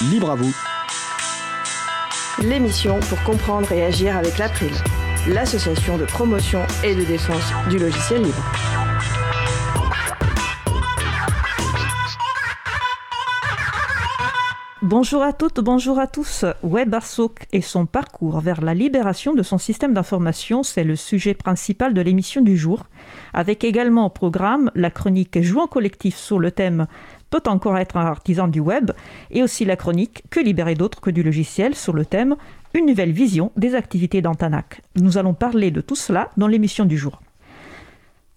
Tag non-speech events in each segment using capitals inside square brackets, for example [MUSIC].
Libre à vous. L'émission pour comprendre et agir avec l'April, l'association de promotion et de défense du logiciel libre. Bonjour à toutes, bonjour à tous. WebASOC et son parcours vers la libération de son système d'information, c'est le sujet principal de l'émission du jour, avec également au programme la chronique Jouant collectif sur le thème Peut encore être un artisan du web et aussi la chronique Que libérer d'autres que du logiciel sur le thème Une nouvelle vision des activités d'Antanac. Nous allons parler de tout cela dans l'émission du jour.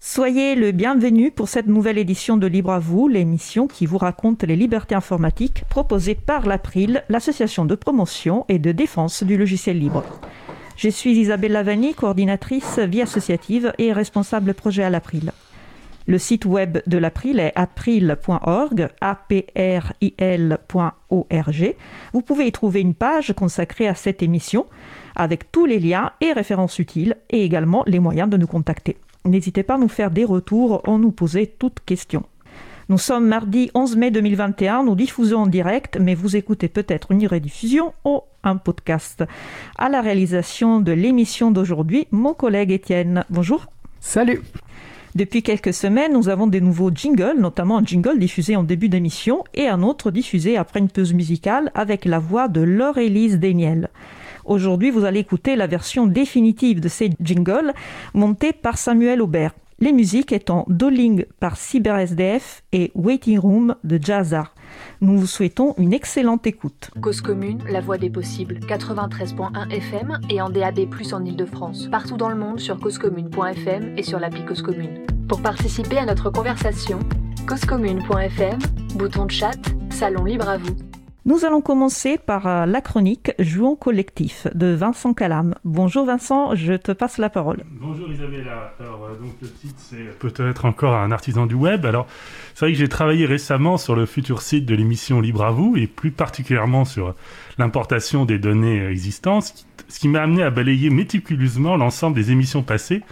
Soyez le bienvenu pour cette nouvelle édition de Libre à vous, l'émission qui vous raconte les libertés informatiques proposées par l'April, l'association de promotion et de défense du logiciel libre. Je suis Isabelle Lavani, coordinatrice vie associative et responsable projet à l'April. Le site web de l'April est april.org, april.org. Vous pouvez y trouver une page consacrée à cette émission avec tous les liens et références utiles et également les moyens de nous contacter. N'hésitez pas à nous faire des retours ou nous poser toutes questions. Nous sommes mardi 11 mai 2021, nous diffusons en direct, mais vous écoutez peut-être une rediffusion ou un podcast. À la réalisation de l'émission d'aujourd'hui, mon collègue Étienne. Bonjour. Salut. Depuis quelques semaines, nous avons des nouveaux jingles, notamment un jingle diffusé en début d'émission et un autre diffusé après une pause musicale avec la voix de Laure-Élise Daniel. Aujourd'hui, vous allez écouter la version définitive de ces jingles montée par Samuel Aubert. Les musiques étant Dolling par CyberSDF et Waiting Room de Jazzar. Nous vous souhaitons une excellente écoute. Cause commune, la voix des possibles, 93.1 FM et en DAB+, en Ile-de-France. Partout dans le monde sur causecommune.fm et sur l'appli Cause Commune. Pour participer à notre conversation, causecommune.fm, bouton de chat, salon libre à vous. Nous allons commencer par euh, la chronique Jouons collectif de Vincent Calam. Bonjour Vincent, je te passe la parole. Bonjour Isabella. Alors, euh, donc le titre c'est peut-être encore un artisan du web. Alors, c'est vrai que j'ai travaillé récemment sur le futur site de l'émission Libre à vous et plus particulièrement sur l'importation des données existantes, ce qui m'a amené à balayer méticuleusement l'ensemble des émissions passées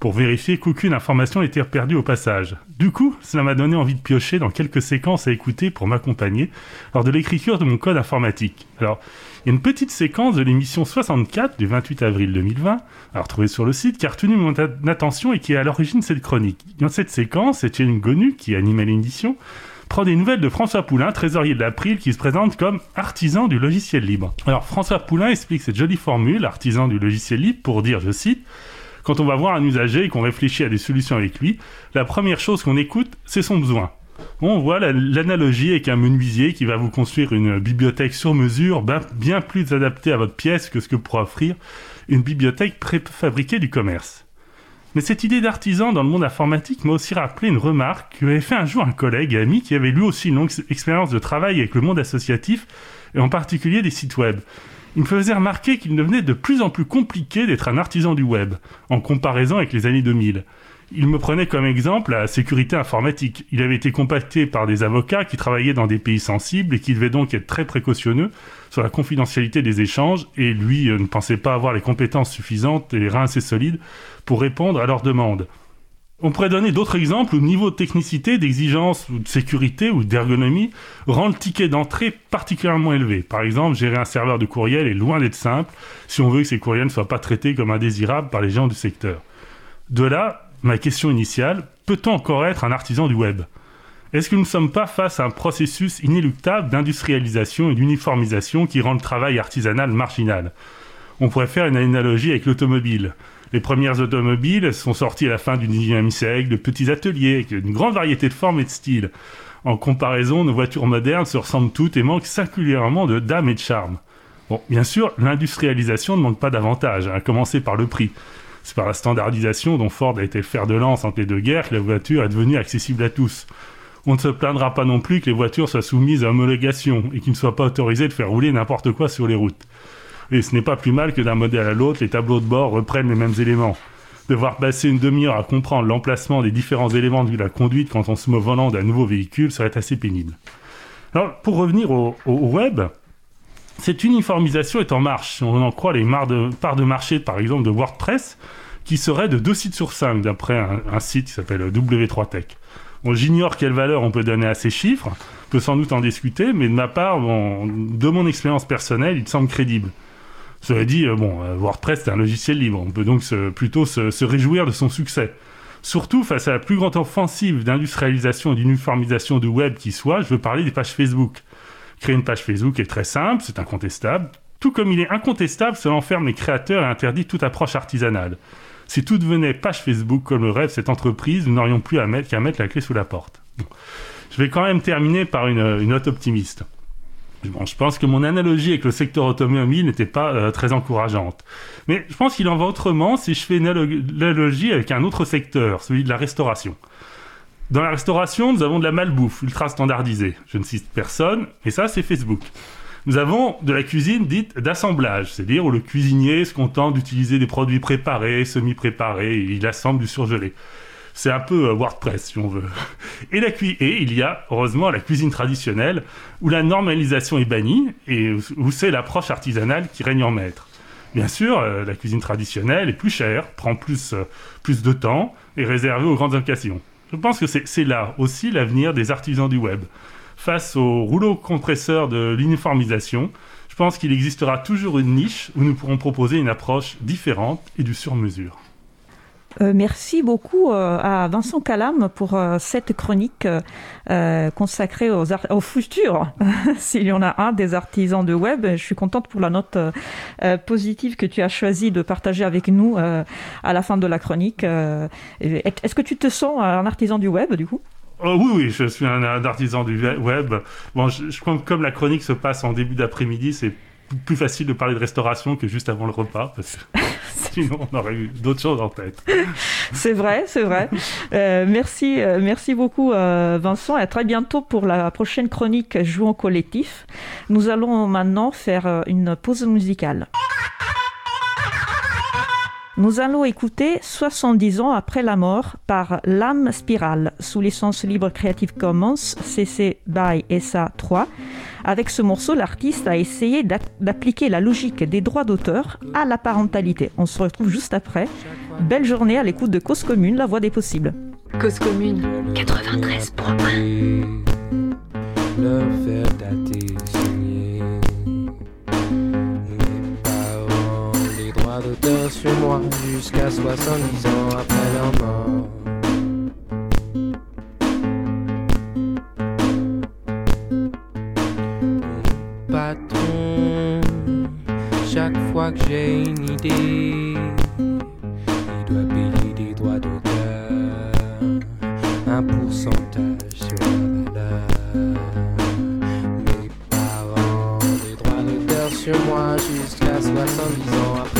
pour vérifier qu'aucune information n'était perdue au passage. Du coup, cela m'a donné envie de piocher dans quelques séquences à écouter pour m'accompagner lors de l'écriture de mon code informatique. Alors, il y a une petite séquence de l'émission 64 du 28 avril 2020, à retrouver sur le site, qui a retenu mon attention et qui est à l'origine de cette chronique. Dans cette séquence, Étienne Gonu, qui animait l'émission, prend des nouvelles de François Poulain, trésorier de l'April, qui se présente comme artisan du logiciel libre. Alors François Poulain explique cette jolie formule, artisan du logiciel libre, pour dire, je cite, quand on va voir un usager et qu'on réfléchit à des solutions avec lui, la première chose qu'on écoute, c'est son besoin. On voit l'analogie avec un menuisier qui va vous construire une bibliothèque sur mesure, bien plus adaptée à votre pièce que ce que pourra offrir une bibliothèque préfabriquée du commerce. Mais cette idée d'artisan dans le monde informatique m'a aussi rappelé une remarque que avait fait un jour un collègue et ami qui avait lui aussi une longue expérience de travail avec le monde associatif et en particulier des sites web il me faisait remarquer qu'il devenait de plus en plus compliqué d'être un artisan du web, en comparaison avec les années 2000. Il me prenait comme exemple la sécurité informatique. Il avait été contacté par des avocats qui travaillaient dans des pays sensibles et qui devaient donc être très précautionneux sur la confidentialité des échanges, et lui euh, ne pensait pas avoir les compétences suffisantes et les reins assez solides pour répondre à leurs demandes. On pourrait donner d'autres exemples où le niveau de technicité, d'exigence ou de sécurité ou d'ergonomie rend le ticket d'entrée particulièrement élevé. Par exemple, gérer un serveur de courriel est loin d'être simple si on veut que ces courriels ne soient pas traités comme indésirables par les gens du secteur. De là, ma question initiale, peut-on encore être un artisan du web? Est-ce que nous ne sommes pas face à un processus inéluctable d'industrialisation et d'uniformisation qui rend le travail artisanal marginal? On pourrait faire une analogie avec l'automobile. Les premières automobiles sont sorties à la fin du 19e siècle de petits ateliers avec une grande variété de formes et de styles. En comparaison, nos voitures modernes se ressemblent toutes et manquent singulièrement de dames et de charme. Bon, bien sûr, l'industrialisation ne manque pas davantage, à commencer par le prix. C'est par la standardisation dont Ford a été le fer de lance entre les deux guerres que la voiture est devenue accessible à tous. On ne se plaindra pas non plus que les voitures soient soumises à homologation et qu'ils ne soient pas autorisés de faire rouler n'importe quoi sur les routes. Et ce n'est pas plus mal que d'un modèle à l'autre, les tableaux de bord reprennent les mêmes éléments. Devoir passer une demi-heure à comprendre l'emplacement des différents éléments de la conduite quand on se met volant d'un nouveau véhicule serait assez pénible. Alors, pour revenir au, web, cette uniformisation est en marche. On en croit les parts de marché, par exemple, de WordPress, qui serait de 2 sites sur 5, d'après un, un, site qui s'appelle W3Tech. J'ignore quelle valeur on peut donner à ces chiffres, on peut sans doute en discuter, mais de ma part, de mon expérience personnelle, il semble crédible. Cela dit, euh, bon, euh, WordPress est un logiciel libre, on peut donc plutôt se, réjouir de son succès. Surtout face à la plus grande offensive d'industrialisation et d'uniformisation du web qui soit, je veux parler des pages Facebook. Créer une page Facebook est très simple, c'est incontestable. Tout comme il est incontestable, cela enferme les créateurs et interdit toute approche artisanale. Si tout devenait page Facebook comme le rêve cette entreprise, nous n'aurions plus qu'à mettre, mettre la clé sous la porte. Je vais quand même terminer par une note optimiste je pense que mon analogie avec le secteur automobile n'était pas euh, très encourageante. Mais je pense qu'il en va autrement si je fais une analogie avec un autre secteur, celui de la restauration. Dans la restauration, nous avons de la malbouffe ultra standardisée. Je ne cite personne, et ça, c'est Facebook. Nous avons de la cuisine dite d'assemblage, c'est-à-dire où le cuisinier se contente d'utiliser des produits préparés, semi-préparés, il assemble du surgelé. C'est un peu euh, WordPress, si on veut. Et, la et il y a, heureusement, la cuisine traditionnelle, où la normalisation est bannie et où c'est l'approche artisanale qui règne en maître. Bien sûr, euh, la cuisine traditionnelle est plus chère, prend plus, euh, plus de temps et réservée aux grandes occasions. Je pense que c'est là aussi l'avenir des artisans du web. Face au rouleau compresseur de l'uniformisation, je pense qu'il existera toujours une niche où nous pourrons proposer une approche différente et du sur-mesure. Euh, merci beaucoup euh, à Vincent Calam pour euh, cette chronique consacrée aux au futur, [LAUGHS] s'il y en a un des artisans de web. Je suis contente pour la note positive que tu as choisi de partager avec nous à la fin de la chronique. Est-ce que tu te sens un artisan du web du coup? Oui, oui, je suis un, artisan du web. Bon, je, je, comme la chronique se passe en début d'après-midi, c'est plus facile de parler de restauration que juste avant le repas, parce que [LAUGHS] sinon on aurait eu d'autres choses en tête. C'est vrai, c'est vrai. Euh, merci, euh, merci beaucoup euh, Vincent et à très bientôt pour la prochaine chronique Jouons collectif. Nous allons maintenant faire une pause musicale. Nous allons écouter 70 ans après la mort par L'âme spirale sous licence libre Creative Commons CC by SA 3. Avec ce morceau, l'artiste a essayé d'appliquer la logique des droits d'auteur à la parentalité. On se retrouve juste après. Belle journée à l'écoute de Cause Commune, la voix des possibles. Cause Commune 93 Le sur moi jusqu'à 70 ans après leur mort. Mon patron, chaque fois que j'ai une idée, il doit payer des droits d'auteur, un pourcentage sur la valeur. Mes parents, des droits d'auteur sur moi jusqu'à 70 ans après.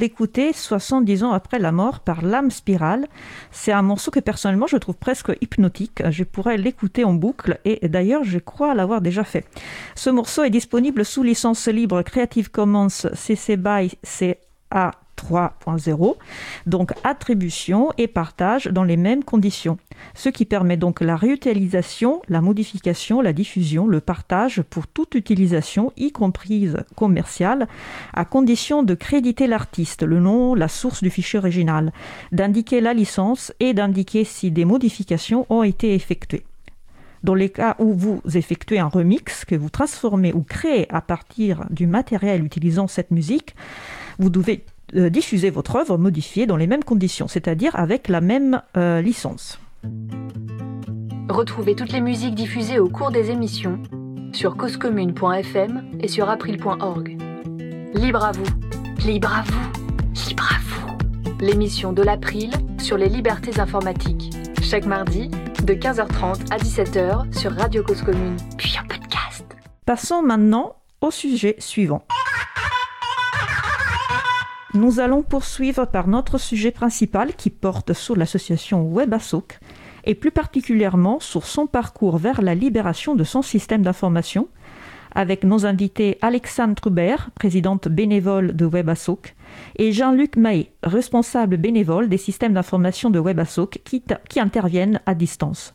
D'écouter 70 ans après la mort par L'âme spirale. C'est un morceau que personnellement je trouve presque hypnotique. Je pourrais l'écouter en boucle et d'ailleurs je crois l'avoir déjà fait. Ce morceau est disponible sous licence libre Creative Commons CC BY CA 3.0, donc attribution et partage dans les mêmes conditions, ce qui permet donc la réutilisation, la modification, la diffusion, le partage pour toute utilisation, y compris commerciale, à condition de créditer l'artiste, le nom, la source du fichier original, d'indiquer la licence et d'indiquer si des modifications ont été effectuées. Dans les cas où vous effectuez un remix que vous transformez ou créez à partir du matériel utilisant cette musique, vous devez diffuser votre œuvre modifiée dans les mêmes conditions, c'est-à-dire avec la même euh, licence. Retrouvez toutes les musiques diffusées au cours des émissions sur causecommune.fm et sur april.org. Libre à vous, libre à vous, libre à vous. L'émission de l'April sur les libertés informatiques. Chaque mardi, de 15h30 à 17h sur Radio Cause Commune, puis en podcast. Passons maintenant au sujet suivant. Nous allons poursuivre par notre sujet principal qui porte sur l'association WebASOC et plus particulièrement sur son parcours vers la libération de son système d'information avec nos invités Alexandre Trubert, présidente bénévole de WebASOC, et Jean-Luc Mahé, responsable bénévole des systèmes d'information de WebASOC qui, qui interviennent à distance.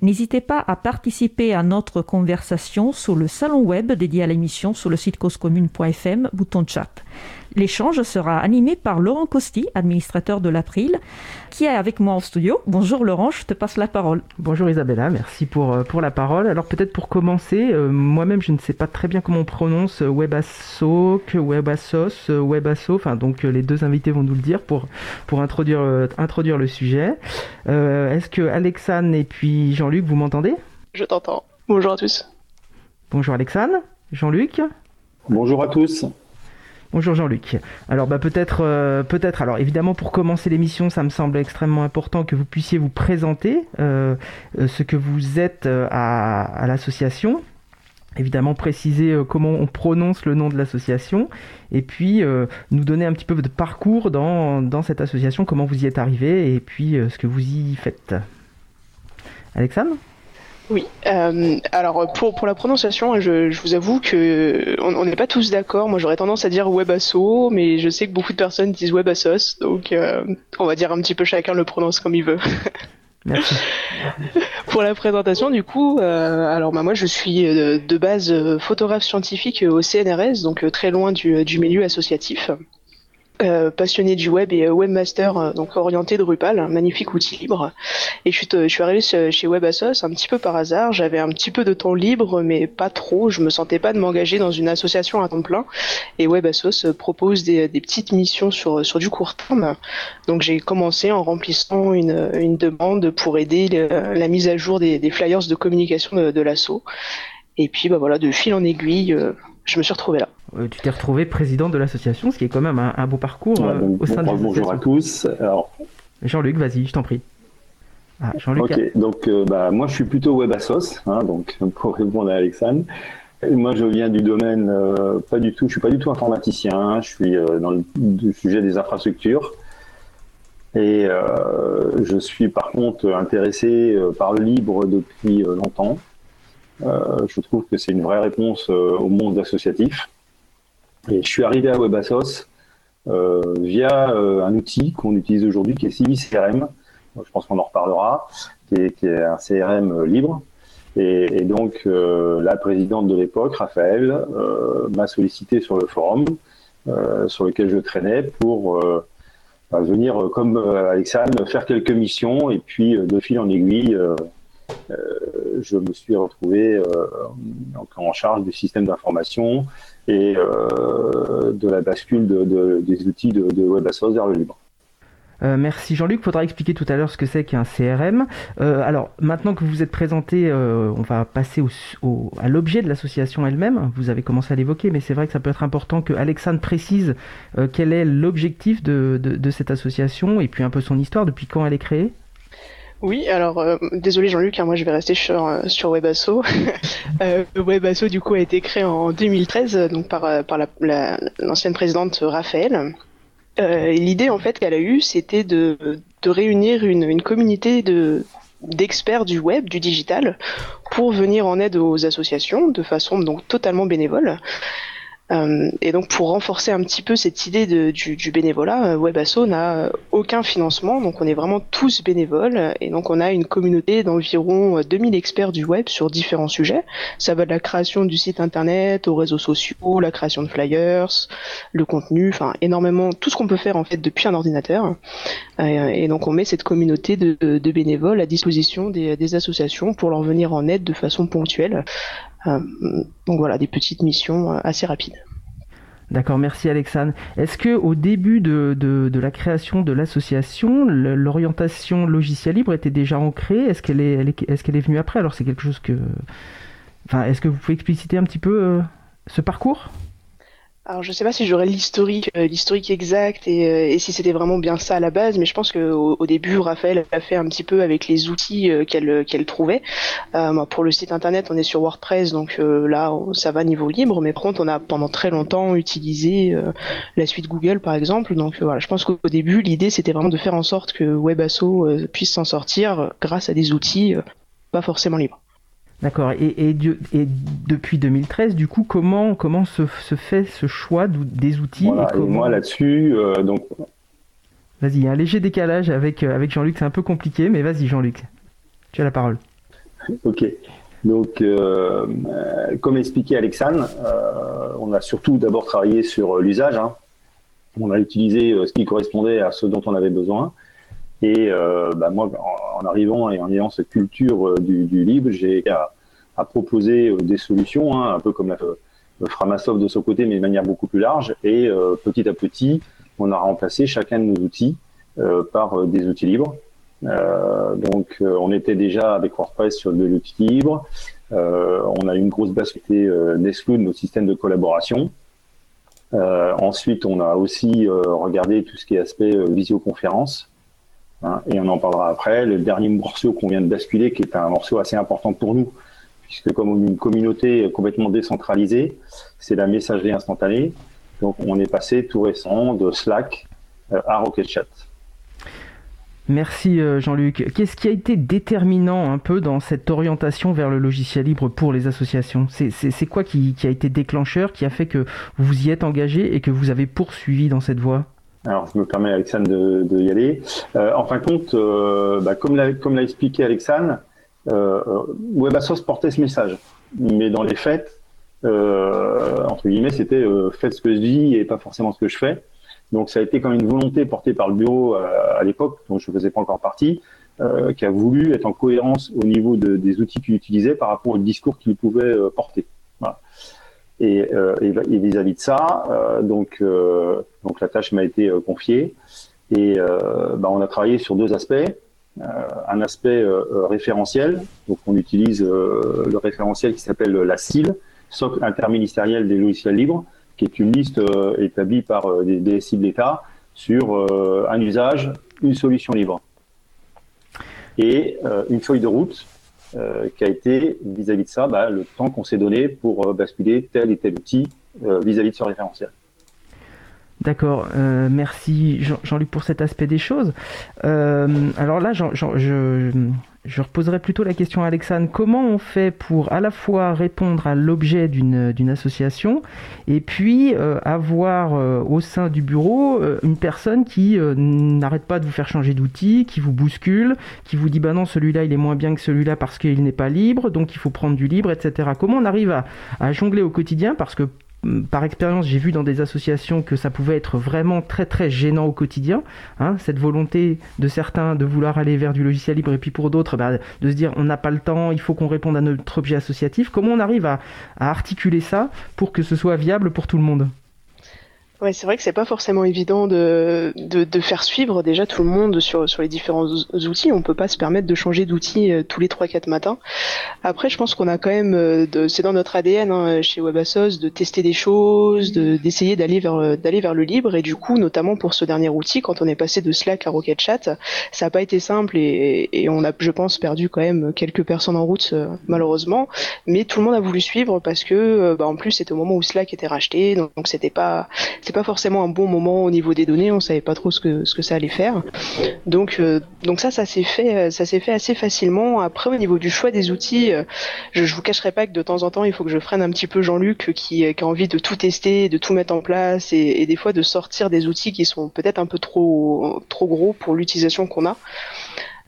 N'hésitez pas à participer à notre conversation sur le salon web dédié à l'émission sur le site causecommune.fm, bouton chat. L'échange sera animé par Laurent Costi, administrateur de l'April, qui est avec moi en studio. Bonjour Laurent, je te passe la parole. Bonjour Isabella, merci pour, euh, pour la parole. Alors peut-être pour commencer, euh, moi-même je ne sais pas très bien comment on prononce euh, WebASOC, WebASOS, WebASO, enfin donc les deux invités vont nous le dire pour, pour introduire, introduire le sujet. Est-ce que Alexandre et puis Jean-Luc, vous m'entendez? Je t'entends. Bonjour à tous. Bonjour Alexandre, Jean-Luc? Bonjour à tous. Bonjour Jean-Luc. Alors bah peut-être euh, peut-être alors évidemment pour commencer l'émission ça me semble extrêmement important que vous puissiez vous présenter euh, euh, ce que vous êtes à, l'association. Évidemment préciser comment on prononce le nom de l'association et puis nous donner un petit peu de parcours dans, dans, cette association, comment vous y êtes arrivé et puis ce que vous y faites. Alexandre? Oui, euh, alors pour, pour la prononciation, je, je vous avoue que on n'est pas tous d'accord. Moi, j'aurais tendance à dire Webasso, mais je sais que beaucoup de personnes disent Webassos, donc euh, on va dire un petit peu chacun le prononce comme il veut. Merci. [LAUGHS] pour la présentation, du coup, euh, alors bah, moi je suis euh, de base euh, photographe scientifique au CNRS, donc très loin du, du milieu associatif. Euh, passionné du web et euh, webmaster, euh, donc orienté Drupal, un magnifique outil libre. Et je suis, je suis arrivé chez WebAssos un petit peu par hasard. J'avais un petit peu de temps libre, mais pas trop. Je me sentais pas de m'engager dans une association à temps plein. Et WebAssos propose des, des, petites missions sur, sur du court terme. Donc j'ai commencé en remplissant une, une demande pour aider la mise à jour des, des flyers de communication de, de l'asso. Et puis bah voilà, de fil en aiguille, je me suis retrouvé là. Euh, tu t'es retrouvé président de l'association, ce qui est quand même un, beau parcours euh, au sein de Bonjour à tous. Jean-Luc, vas-y, je t'en prie. Ah, Jean-Luc. Ok, donc euh, bah, moi je suis plutôt WebAssos, hein, donc [LAUGHS] pour répondre à Alexandre. Moi, je viens du domaine pas du tout. Je suis pas du tout informaticien. je suis dans le, sujet des infrastructures. Et je suis par contre intéressé par le libre depuis longtemps. Je trouve que c'est une vraie réponse au monde associatif. Et je suis arrivé à WebAssos euh, via euh, un outil qu'on utilise aujourd'hui qui est CiviCRM. Je pense qu'on en reparlera, qui est, un CRM libre. Et, donc, euh, la présidente de l'époque, Raphaël, m'a sollicité sur le forum sur lequel je traînais pour bah, venir, comme Alexandre, faire quelques missions. Et puis, de fil en aiguille, je me suis retrouvé en charge du système d'information et euh, de la bascule des outils de, de WebAssociation vers le libre. Euh, merci Jean-Luc. Faudra expliquer tout à l'heure ce que c'est qu'un CRM. Euh, alors maintenant que vous vous êtes présenté, on va passer à l'objet de l'association elle-même. Vous avez commencé à l'évoquer, mais c'est vrai que ça peut être important que Alexandre précise quel est l'objectif de, cette association et puis un peu son histoire, depuis quand elle est créée? Oui, alors euh, désolé Jean-Luc, hein, moi je vais rester sur euh, sur Webasso. [LAUGHS] euh, Webasso du coup a été créé en 2013 donc par euh, par l'ancienne présidente Raphaël. L'idée en fait qu'elle a eue, c'était de de réunir une une communauté de d'experts du web, du digital, pour venir en aide aux associations de façon donc totalement bénévole. Euh, et donc pour renforcer un petit peu cette idée du, bénévolat, euh, WebAsso n'a aucun financement, donc on est vraiment tous bénévoles, et donc on a une communauté d'environ 2000 experts du web sur différents sujets. Ça va de la création du site internet aux réseaux sociaux, la création de flyers, le contenu, enfin énormément, tout ce qu'on peut faire en fait depuis un ordinateur. et donc on met cette communauté de, bénévoles à disposition des, associations pour leur venir en aide de façon ponctuelle. Euh, donc voilà, des petites missions euh, assez rapides. D'accord, merci Alexandre. Est-ce que au début de, la création de l'association, l'orientation logiciel libre était déjà ancrée? Est-ce qu'elle est, est, qu'elle est venue après? Alors c'est quelque chose que, enfin, est-ce que vous pouvez expliciter un petit peu euh, ce parcours? Alors je sais pas si j'aurais l'historique, euh, l'historique exact et, euh, et si c'était vraiment bien ça à la base, mais je pense que au, début Raphaël a fait un petit peu avec les outils euh, qu'elle qu'elle trouvait. pour le site internet, on est sur WordPress, donc là ça va niveau libre, mais par contre on a pendant très longtemps utilisé la suite Google par exemple. Donc voilà, je pense qu'au début l'idée c'était vraiment de faire en sorte que WebAsso puisse s'en sortir grâce à des outils pas forcément libres. D'accord. Et, et, et, depuis 2013, du coup, comment, comment se, se fait ce choix des outils voilà, et, moi là-dessus, euh, donc. Vas-y, il y a un léger décalage avec, euh, avec Jean-Luc, c'est un peu compliqué, mais vas-y, Jean-Luc, tu as la parole. [LAUGHS] Ok. Donc, euh, comme expliqué Alexandre, on a surtout d'abord travaillé sur l'usage. Hein. On a utilisé ce qui correspondait à ce dont on avait besoin. Et euh, bah moi, en, arrivant et en ayant cette culture euh, du, du libre, j'ai à, à, proposer euh, des solutions, hein, un peu comme la, le Framasoft de son côté, mais de manière beaucoup plus large. Et euh, petit à petit, on a remplacé chacun de nos outils euh, par des outils libres. donc, on était déjà avec WordPress sur de l'outil libre. on a une grosse base qui était Nextcloud, nos systèmes de collaboration. ensuite, on a aussi regardé tout ce qui est aspect visioconférence. Hein, et on en parlera après. Le dernier morceau qu'on vient de basculer, qui est un morceau assez important pour nous, puisque comme une communauté complètement décentralisée, c'est la messagerie instantanée. Donc on est passé tout récent de Slack euh, à RocketChat. Merci euh, Jean-Luc. Qu'est-ce qui a été déterminant un peu dans cette orientation vers le logiciel libre pour les associations? C'est quoi qui, a été déclencheur, qui a fait que vous y êtes engagé et que vous avez poursuivi dans cette voie? Alors, je me permets, Alexandre, de, de y aller. Euh, en fin de compte, euh, bah, comme l'a comme expliqué Alexandre, euh, euh WebAssos portait ce message, mais dans les faits, euh, entre guillemets, c'était faites ce que je dis et pas forcément ce que je fais. Donc, ça a été comme une volonté portée par le bureau à l'époque, dont je ne faisais pas encore partie, qui a voulu être en cohérence au niveau de, des outils qu'il utilisait par rapport au discours qu'il pouvait porter. Voilà. Et, euh, vis-à-vis de ça, euh, donc, euh, donc la tâche m'a été confiée et bah, on a travaillé sur deux aspects. un aspect référentiel, donc on utilise le référentiel qui s'appelle la SIL, socle interministériel des logiciels libres, qui est une liste établie par des DSI de l'État sur un usage, une solution libre. Et une feuille de route euh, qui a été vis-à-vis de ça bah, le temps qu'on s'est donné pour euh, basculer tel et tel outil euh, vis-à-vis de ce référentiel. D'accord, merci Jean-Luc pour cet aspect des choses. alors là, je, je reposerai plutôt la question à Alexandre. Comment on fait pour à la fois répondre à l'objet d'une association et puis euh, avoir euh, au sein du bureau euh, une personne qui n'arrête pas de vous faire changer d'outil, qui vous bouscule, qui vous dit bah non celui-là il est moins bien que celui-là parce qu'il n'est pas libre, donc il faut prendre du libre, etc. Comment on arrive à jongler au quotidien? Parce que par expérience, j'ai vu dans des associations que ça pouvait être vraiment très très gênant au quotidien. Hein, cette volonté de certains de vouloir aller vers du logiciel libre et puis pour d'autres bah, de se dire on n'a pas le temps, il faut qu'on réponde à notre objet associatif. Comment on arrive à articuler ça pour que ce soit viable pour tout le monde? Ouais, c'est vrai que c'est pas forcément évident de, de, de, faire suivre déjà tout le monde sur, sur les différents outils. On peut pas se permettre de changer d'outil euh, tous les 3-4 matins. Après, je pense qu'on a quand même, euh, c'est dans notre ADN hein, chez WebAssos de tester des choses, d'essayer d'aller vers euh, d'aller vers le libre. Et du coup, notamment pour ce dernier outil, quand on est passé de Slack à RocketChat, ça n'a pas été simple et, et, on a, je pense, perdu quand même quelques personnes en route malheureusement. Mais tout le monde a voulu suivre parce que, bah, en plus, c'était au moment où Slack était racheté, donc, donc c'était pas c'est pas forcément un bon moment au niveau des données. On savait pas trop ce que ce que ça allait faire. Donc donc ça, ça s'est fait, ça s'est fait assez facilement. Après, au niveau du choix des outils, je, je vous cacherai pas que de temps en temps, il faut que je freine un petit peu Jean-Luc qui, qui a envie de tout tester, de tout mettre en place et, et des fois de sortir des outils qui sont peut-être un peu trop trop gros pour l'utilisation qu'on a.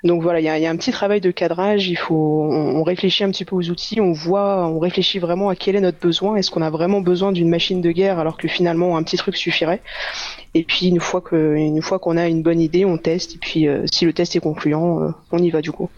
Donc voilà, il y a, un petit travail de cadrage. Il faut, on, réfléchit un petit peu aux outils, on voit, on réfléchit vraiment à quel est notre besoin. Est-ce qu'on a vraiment besoin d'une machine de guerre alors que finalement un petit truc suffirait Et puis une fois que, une fois qu'on a une bonne idée, on teste. Et puis euh, si le test est concluant, euh, on y va du coup.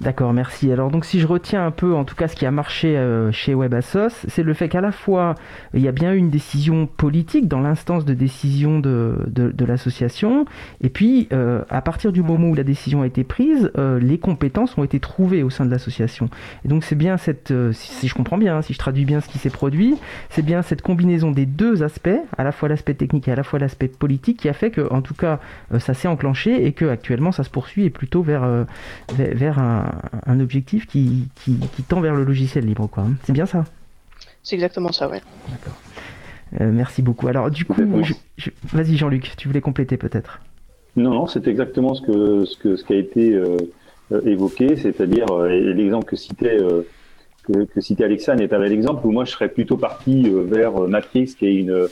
D'accord, merci. Alors donc si je retiens un peu en tout cas ce qui a marché euh, chez WebAssos, c'est le fait qu'à la fois il y a bien eu une décision politique dans l'instance de décision de, de, l'association, et puis euh, à partir du moment où la décision a été prise, euh, les compétences ont été trouvées au sein de l'association. Et donc c'est bien cette, si, je comprends bien, hein, si je traduis bien ce qui s'est produit, c'est bien cette combinaison des deux aspects, à la fois l'aspect technique et à la fois l'aspect politique, qui a fait que en tout cas ça s'est enclenché et que actuellement ça se poursuit et plutôt vers, vers, vers un un, objectif qui, tend vers le logiciel libre, quoi. Hein. C'est bien ça? C'est exactement ça, ouais. D'accord. Euh, merci beaucoup. Alors, du coup, vas-y Jean-Luc, tu voulais compléter peut-être? Non, non, c'est exactement ce, que, ce, que, ce qui a été euh, euh, évoqué, c'est-à-dire l'exemple que citait, que, citait Alexandre est un bel exemple où moi je serais plutôt parti vers Matrix, qui est une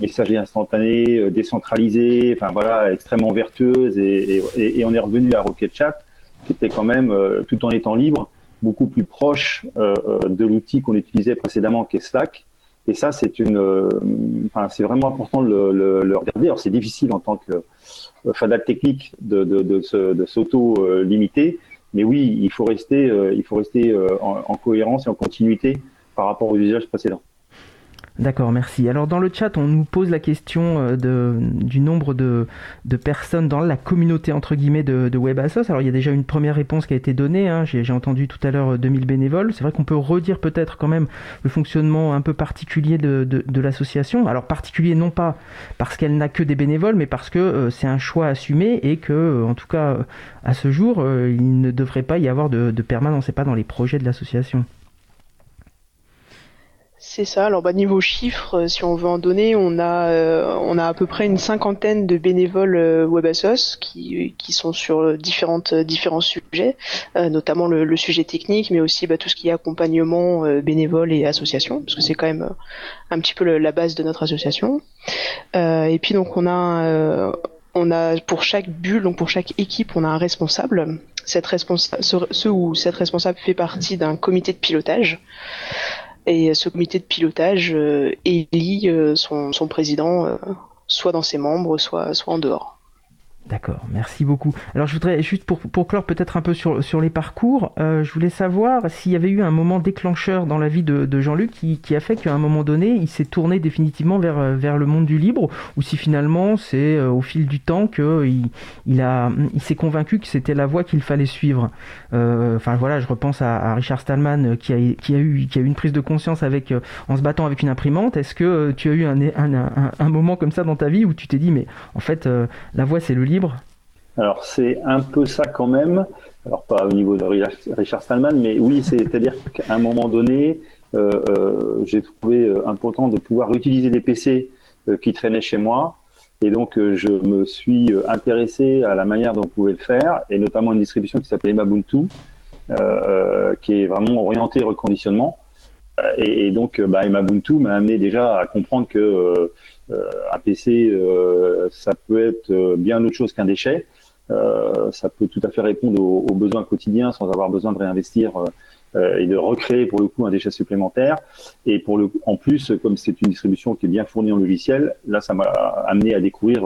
messagerie instantanée, décentralisée, enfin voilà, extrêmement vertueuse, et, et, on est revenu à Rocket Chat qui était quand même, euh, tout en étant libre, beaucoup plus proche euh, euh, de l'outil qu'on utilisait précédemment, qui est Slack. Et ça, c'est une, enfin, c'est vraiment important de le, regarder. Alors, c'est difficile en tant que fadal technique de, de, de, s'auto-limiter, mais oui, il faut rester, il faut rester en, en, cohérence et en continuité par rapport aux usages précédents. D'accord, merci. Alors dans le chat, on nous pose la question euh, du nombre de, personnes dans la communauté entre guillemets de, WebAssos. Alors il y a déjà une première réponse qui a été donnée. Hein. J'ai entendu tout à l'heure 2000 euh, bénévoles. C'est vrai qu'on peut redire peut-être quand même le fonctionnement un peu particulier de, l'association. Alors particulier non pas parce qu'elle n'a que des bénévoles, mais parce que euh, c'est un choix assumé et que, en tout cas à ce jour, il ne devrait pas y avoir de, de permanence et pas dans les projets de l'association. C'est ça. Alors bah, niveau chiffres, euh, si on veut en donner, on a euh, on a à peu près une cinquantaine de bénévoles euh, WebAssos qui, qui sont sur différentes différents sujets, notamment le, sujet technique, mais aussi bah, tout ce qui est accompagnement bénévole et association, parce que c'est quand même un petit peu la base de notre association. et puis donc on a on a pour chaque bulle, donc pour chaque équipe, on a un responsable. Cette responsable, ce, ou cette responsable fait partie d'un comité de pilotage. Et ce comité de pilotage euh, élit euh, son, son président euh, soit dans ses membres, soit, soit en dehors. D'accord, merci beaucoup. Alors je voudrais juste pour, pour clore peut-être un peu sur, sur les parcours, euh, je voulais savoir s'il y avait eu un moment déclencheur dans la vie de, Jean-Luc qui, qui, a fait qu'à un moment donné, il s'est tourné définitivement vers, euh, vers le monde du libre, ou si finalement c'est euh, au fil du temps qu'il il a, il s'est convaincu que c'était la voie qu'il fallait suivre. Enfin voilà, je repense à, Richard Stallman qui a, qui, a eu, qui a eu une prise de conscience avec, en se battant avec une imprimante. Est-ce que tu as eu un, un, un, moment comme ça dans ta vie où tu t'es dit mais en fait la voie c'est le alors c'est un peu ça quand même. Alors pas au niveau de Richard Stallman, mais oui, c'est-à-dire qu'à un moment donné, euh, euh, j'ai trouvé euh, important de pouvoir utiliser des PC qui traînaient chez moi. Et donc je me suis intéressé à la manière dont on pouvait le faire, et notamment une distribution qui s'appelait Mabuntu, qui est vraiment orientée reconditionnement. Et, donc bah, Mabuntu m'a amené déjà à comprendre que euh, un PC, euh, ça peut être euh, bien autre chose qu'un déchet. ça peut tout à fait répondre aux, besoins quotidiens sans avoir besoin de réinvestir et de recréer pour le coup un déchet supplémentaire. Et pour le, en plus, comme c'est une distribution qui est bien fournie en logiciel, là, ça m'a amené à découvrir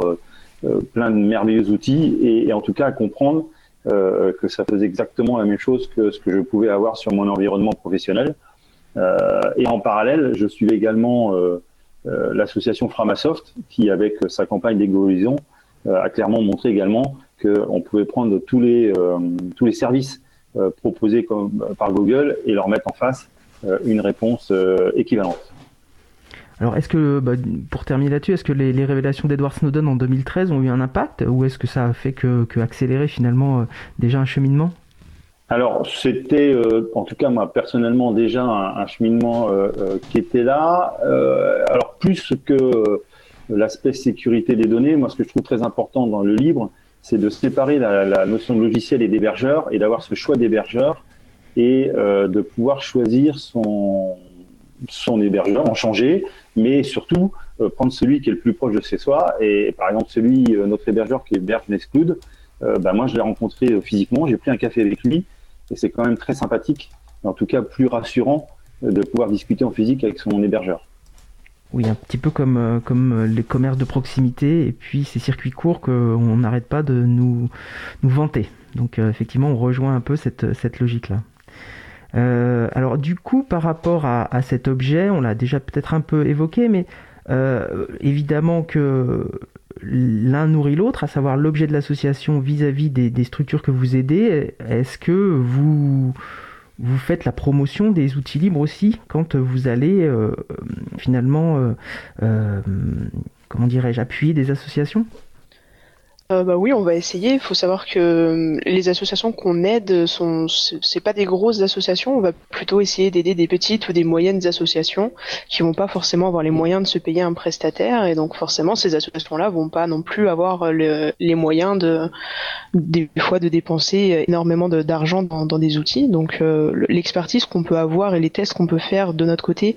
plein de merveilleux outils et, en tout cas à comprendre que ça faisait exactement la même chose que ce que je pouvais avoir sur mon environnement professionnel. et en parallèle, je suivais également euh, l'association Framasoft, qui avec sa campagne d'égoïsation euh, a clairement montré également qu'on pouvait prendre tous les, euh, tous les services proposés comme, par Google et leur mettre en face une réponse équivalente. Alors, est-ce que, bah, pour terminer là-dessus, est-ce que les, révélations d'Edward Snowden en 2013 ont eu un impact ou est-ce que ça a fait que, que accélérer finalement déjà un cheminement? Alors, c'était, en tout cas, moi, personnellement, déjà un, cheminement qui était là. alors, plus que l'aspect sécurité des données, moi, ce que je trouve très important dans le libre, c'est de séparer la, notion de logiciel et d'hébergeur et d'avoir ce choix d'hébergeur et euh, de pouvoir choisir son, son hébergeur, en changer, mais surtout euh, prendre celui qui est le plus proche de chez soi. Et par exemple, celui, euh, notre hébergeur qui est Berge Nextcloud, bah, moi je l'ai rencontré physiquement, j'ai pris un café avec lui et c'est quand même très sympathique, en tout cas plus rassurant de pouvoir discuter en physique avec son hébergeur. Oui, un petit peu comme, comme les commerces de proximité et puis ces circuits courts qu'on n'arrête pas de nous, nous vanter. Donc effectivement, on rejoint un peu cette, cette logique-là. Euh, alors du coup, par rapport à, cet objet, on l'a déjà peut-être un peu évoqué, mais euh, évidemment que l'un nourrit l'autre, à savoir l'objet de l'association vis-à-vis des, structures que vous aidez. Est-ce que vous, vous faites la promotion des outils libres aussi quand vous allez euh, finalement, comment dirais-je, appuyer des associations? Euh, bah oui, on va essayer. Il faut savoir que euh, les associations qu'on aide sont, c'est pas des grosses associations. On va plutôt essayer d'aider des petites ou des moyennes associations qui vont pas forcément avoir les moyens de se payer un prestataire et donc forcément ces associations-là vont pas non plus avoir les moyens de des fois de dépenser énormément d'argent dans, des outils. Donc euh, l'expertise qu'on peut avoir et les tests qu'on peut faire de notre côté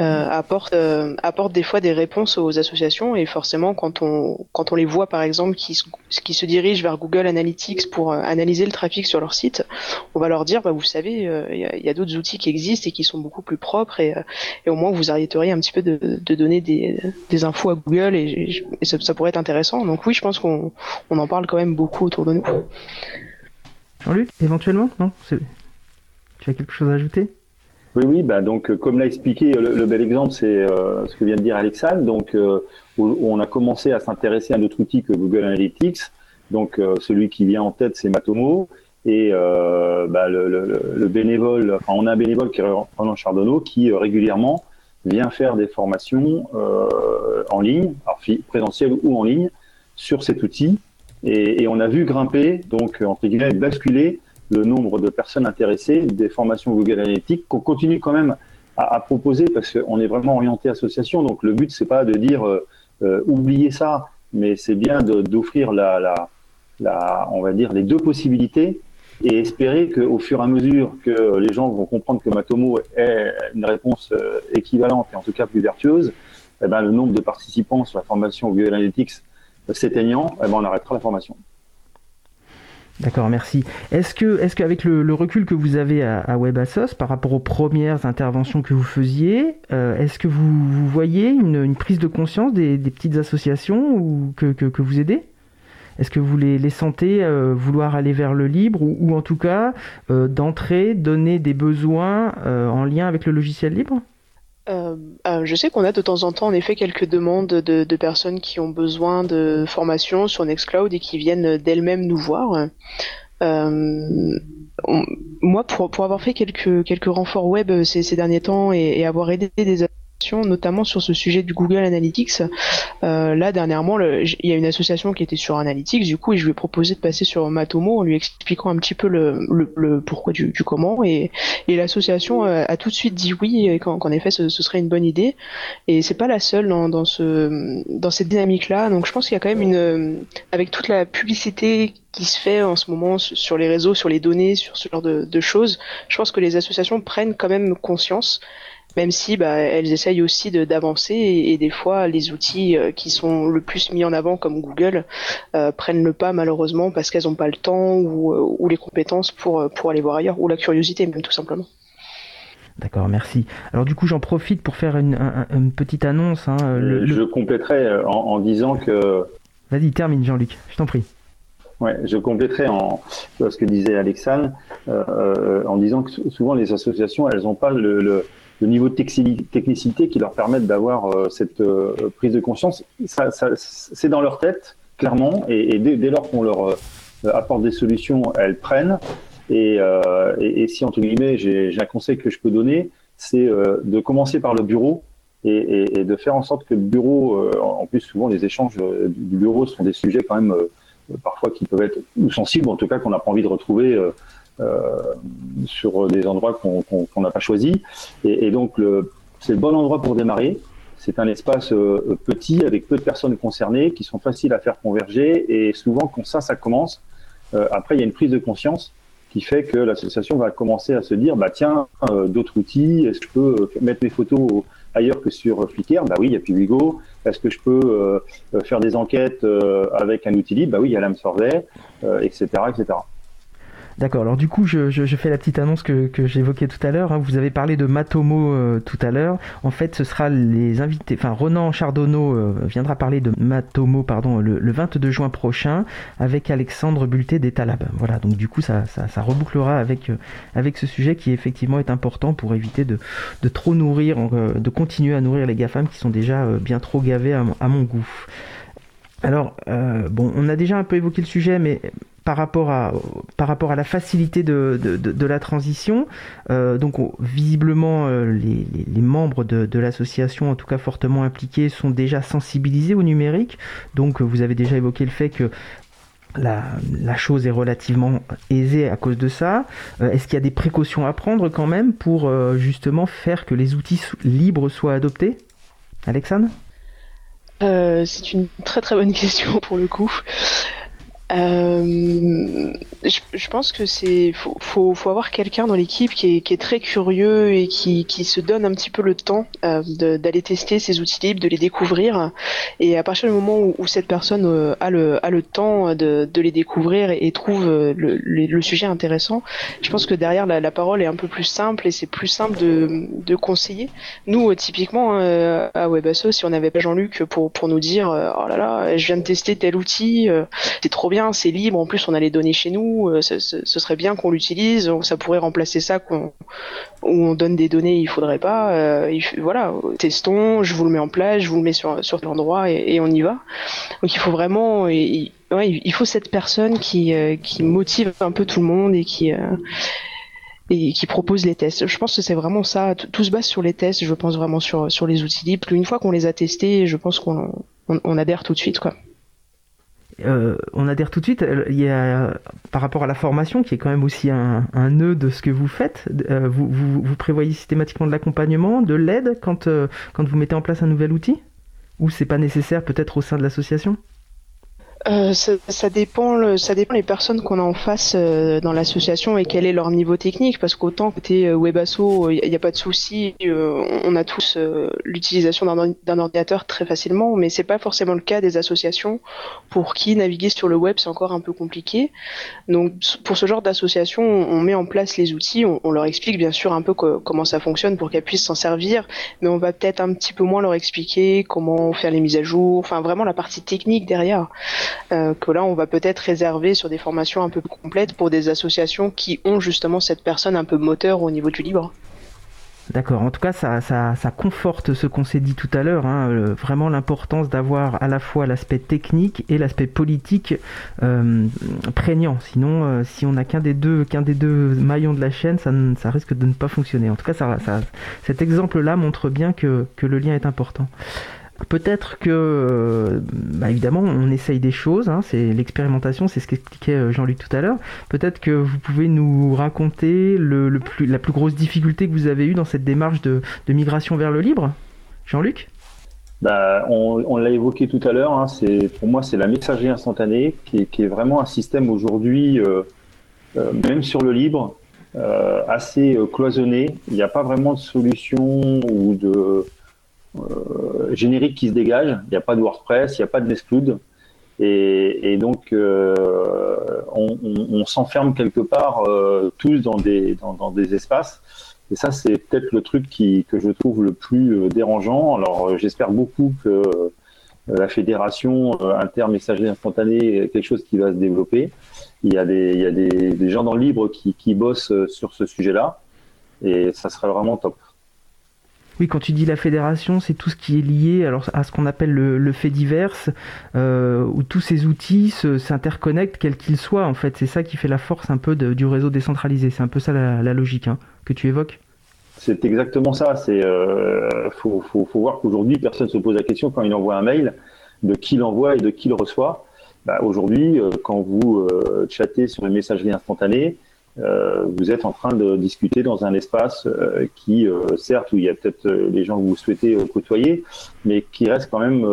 euh, apportent apportent des fois des réponses aux associations et forcément quand on quand on les voit par exemple qui qui se dirigent vers Google Analytics pour euh, analyser le trafic sur leur site, on va leur dire, bah, vous savez, euh, il y a, d'autres outils qui existent et qui sont beaucoup plus propres et, euh, au moins vous arrêteriez un petit peu de, donner des, infos à Google et, ça, pourrait être intéressant. Donc oui, je pense qu'on en parle quand même beaucoup autour de nous. Jean-Luc, éventuellement, non? Tu as quelque chose à ajouter? Oui, oui, bah donc comme l'a expliqué, le, bel exemple, c'est ce que vient de dire Alexandre. Donc, où on a commencé à s'intéresser à notre outil que Google Analytics. Donc euh, celui qui vient en tête, c'est Matomo. Et euh, bah, le, le, le, bénévole, enfin on a un bénévole qui est Roland Chardonnot qui euh, régulièrement vient faire des formations euh, en ligne, alors présentielles ou en ligne, sur cet outil. Et, et, on a vu grimper, donc entre guillemets, basculer le nombre de personnes intéressées des formations Google Analytics qu'on continue quand même à, proposer parce qu'on est vraiment orienté association. Donc le but c'est pas de dire euh, oublier ça, mais c'est bien d'offrir la, on va dire les deux possibilités et espérer qu'au fur et à mesure que les gens vont comprendre que Matomo est une réponse euh, équivalente et en tout cas plus vertueuse, eh ben, le nombre de participants sur la formation Google Analytics s'éteignant, eh ben, on arrêtera la formation. D'accord, merci. Est-ce que, est-ce qu'avec le, recul que vous avez à, WebAssos par rapport aux premières interventions que vous faisiez, euh, est-ce que vous, voyez une, prise de conscience des, petites associations ou que, vous aidez? Est-ce que vous les, les sentez euh, vouloir aller vers le libre ou, en tout cas euh, d'entrer, donner des besoins en lien avec le logiciel libre? Euh, euh, je sais qu'on a de temps en temps en effet quelques demandes de, personnes qui ont besoin de formation sur Nextcloud et qui viennent d'elles-mêmes nous voir. Euh, moi, pour, pour avoir fait quelques, quelques renforts web ces, derniers temps et avoir aidé des notamment sur ce sujet du Google Analytics. Euh, là, dernièrement, il y a une association qui était sur Analytics, du coup, et je lui ai proposé de passer sur Matomo en lui expliquant un petit peu le, pourquoi du, comment, et, l'association a, tout de suite dit oui, qu'en, effet, ce, serait une bonne idée. Et c'est pas la seule dans, ce, dans cette dynamique-là, donc je pense qu'il y a quand même une, avec toute la publicité qui se fait en ce moment sur les réseaux, sur les données, sur ce genre de choses, je pense que les associations prennent quand même conscience même si bah, elles essayent aussi d'avancer et, des fois les outils euh, qui sont le plus mis en avant comme Google euh, prennent le pas malheureusement parce qu'elles n'ont pas le temps ou, euh, ou, les compétences pour, pour aller voir ailleurs ou la curiosité même tout simplement. D'accord, merci. Alors du coup, j'en profite pour faire une, une petite annonce. Hein, Je compléterai en, en disant que... Vas-y, termine Jean-Luc, je t'en prie. Ouais, je compléterai en ce que disait Alexandre euh, en disant que souvent les associations, elles n'ont pas le, le, le niveau de technicité qui leur permettent d'avoir euh, cette euh, prise de conscience. Ça, c'est dans leur tête, clairement, et, dès, lors qu'on leur euh, apporte des solutions, elles prennent. Et, si, entre guillemets, j'ai, un conseil que je peux donner, c'est de commencer par le bureau et, et, de faire en sorte que le bureau, en plus souvent les échanges du bureau sont des sujets quand même parfois qui peuvent être ou sensibles, en tout cas qu'on n'a pas envie de retrouver sur des endroits qu'on n'a pas choisis. Et, donc, c'est le bon endroit pour démarrer. C'est un espace petit avec peu de personnes concernées qui sont faciles à faire converger. Et souvent, quand ça, ça commence, après, il y a une prise de conscience qui fait que l'association va commencer à se dire bah tiens euh, d'autres outils est-ce que je peux euh, mettre mes photos ailleurs que sur Flickr? Bah oui il y a Piwigo est-ce que je peux euh, faire des enquêtes avec un outil libre? Bah oui il y a l'AMSurvey etc etc D'accord, alors du coup, je, fais la petite annonce que, j'évoquais tout à l'heure. Hein. Vous avez parlé de Matomo euh, tout à l'heure. En fait, ce sera les invités. Enfin, Ronan Chardonneau euh, viendra parler de Matomo pardon, le, 22 juin prochain avec Alexandre Bulté d'Etalab. Voilà, donc du coup, ça, rebouclera avec, euh, avec ce sujet qui effectivement est important pour éviter de, trop nourrir, de continuer à nourrir les GAFAM qui sont déjà bien trop gavés à, mon goût. Alors, bon, on a déjà un peu évoqué le sujet, mais par rapport à, par rapport à la facilité de, de, la transition. Euh, donc visiblement, euh, les, membres de, l'association, en tout cas fortement impliqués, sont déjà sensibilisés au numérique. Donc vous avez déjà évoqué le fait que la, la chose est relativement aisée à cause de ça. Euh, est-ce qu'il y a des précautions à prendre quand même pour justement faire que les outils libres soient adoptés? Alexandre? C'est une très très bonne question pour le coup. Euh, je, pense que c'est faut, faut, faut avoir quelqu'un dans l'équipe qui est, qui est, très curieux et qui, qui, se donne un petit peu le temps euh, d'aller tester ces outils libres, de les découvrir. Et à partir du moment où, où cette personne euh, a, le, a le temps de, de les découvrir et, trouve le, le, sujet intéressant, je pense que derrière la, la, parole est un peu plus simple et c'est plus simple de, de conseiller. Nous, typiquement à Webasso, si on n'avait pas Jean-Luc pour, pour nous dire oh là là, je viens de tester tel outil, c'est trop bien c'est libre. En plus, on a les données chez nous. Euh, ce, serait bien qu'on l'utilise. Ça pourrait remplacer ça où on donne des données, il faudrait pas. Euh, voilà, testons. Je vous le mets en place, je vous le mets sur sur l'endroit et, on y va. Donc il faut vraiment, il, il faut cette personne qui euh, qui motive un peu tout le monde et qui et qui propose les tests. Je pense que c'est vraiment ça. Tout se base sur les tests. Je pense vraiment sur sur les outils libres. Une fois qu'on les a testés, je pense qu'on on adhère tout de suite, quoi. Euh, on adhère tout de suite. A, par rapport à la formation, qui est quand même aussi un, nœud de ce que vous faites, euh, vous, prévoyez systématiquement de l'accompagnement, de l'aide quand, euh, quand vous mettez en place un nouvel outil? Ou c'est pas nécessaire peut-être au sein de l'association? Euh, ça, dépend, ça dépend les personnes qu'on a en face euh, dans l'association et quel est leur niveau technique. Parce qu'autant côté euh, Webasso, il n'y a, pas de souci, on a tous l'utilisation d'un ordinateur très facilement, mais c'est pas forcément le cas des associations pour qui naviguer sur le web c'est encore un peu compliqué. Donc pour ce genre d'association, on met en place les outils, on, leur explique bien sûr un peu comment ça fonctionne pour qu'elles puissent s'en servir, mais on va peut-être un petit peu moins leur expliquer comment faire les mises à jour, enfin vraiment la partie technique derrière. Euh, que là on va peut-être réserver sur des formations un peu plus complètes pour des associations qui ont justement cette personne un peu moteur au niveau du libre. D'accord, en tout cas ça, ça, ça conforte ce qu'on s'est dit tout à l'heure, hein, euh, vraiment l'importance d'avoir à la fois l'aspect technique et l'aspect politique euh, prégnant. Sinon, si on n'a qu'un des, deux, qu'un des deux maillons de la chaîne, ça, ça risque de ne pas fonctionner. En tout cas, ça, cet exemple-là montre bien que, que le lien est important. Peut-être que, euh, bah, évidemment, on essaye des choses, hein, c'est l'expérimentation, c'est ce qu'expliquait euh, Jean-Luc tout à l'heure. Peut-être que vous pouvez nous raconter la plus grosse difficulté que vous avez eue dans cette démarche de, migration vers le libre? Jean-Luc? Bah, on, l'a évoqué tout à l'heure, hein, pour moi c'est la messagerie instantanée qui est, vraiment un système aujourd'hui, euh, même sur le libre, assez cloisonné. Il n'y a pas vraiment de solution ou de générique qui se dégage. Il n'y a pas de WordPress, il n'y a pas de Nextcloud. Et, et donc, euh, on, on, s'enferme quelque part euh, tous dans des, dans, dans, des espaces. Et ça, c'est peut-être le truc qui, que je trouve le plus dérangeant. Alors, j'espère beaucoup que la fédération intermessagerie instantanée est quelque chose qui va se développer. Il y a des, il y a des, des gens dans le libre qui, qui bossent sur ce sujet-là. Et ça serait vraiment top. Oui, quand tu dis la fédération, c'est tout ce qui est lié alors, à ce qu'on appelle le, fait divers, euh, où tous ces outils s'interconnectent, quels qu'ils soient. En fait, c'est ça qui fait la force un peu du réseau décentralisé. C'est un peu ça la, logique hein, que tu évoques. C'est exactement ça. C'est euh, faut, voir qu'aujourd'hui, personne se pose la question quand il envoie un mail de qui l'envoie et de qui le reçoit. Bah, aujourd'hui, euh, quand vous chattez sur une messagerie instantanée, vous êtes en train de discuter dans un espace qui, certes, où il y a peut-être les gens que vous souhaitez côtoyer, mais qui reste quand même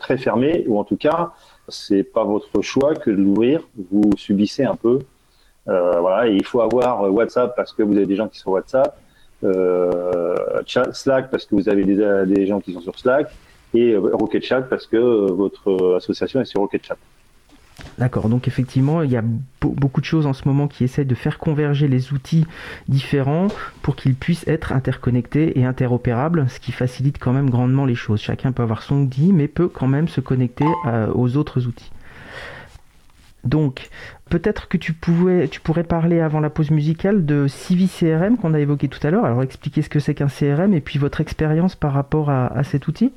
très fermé, ou en tout cas, c'est pas votre choix que de l'ouvrir. Vous subissez un peu. voilà, il faut avoir WhatsApp parce que vous avez des gens qui sont WhatsApp, Slack parce que vous avez des, des gens qui sont sur Slack, et Rocket Chat parce que votre association est sur Rocket Chat. D'accord, donc effectivement, il y a beaucoup de choses en ce moment qui essaient de faire converger les outils différents pour qu'ils puissent être interconnectés et interopérables, ce qui facilite quand même grandement les choses. Chacun peut avoir son outil, mais peut quand même se connecter euh, aux autres outils. Donc, peut-être que tu, pourrais parler avant la pause musicale de Civi CRM qu'on a évoqué tout à l'heure. Alors, expliquer ce que c'est qu'un CRM et puis votre expérience par rapport à cet outil.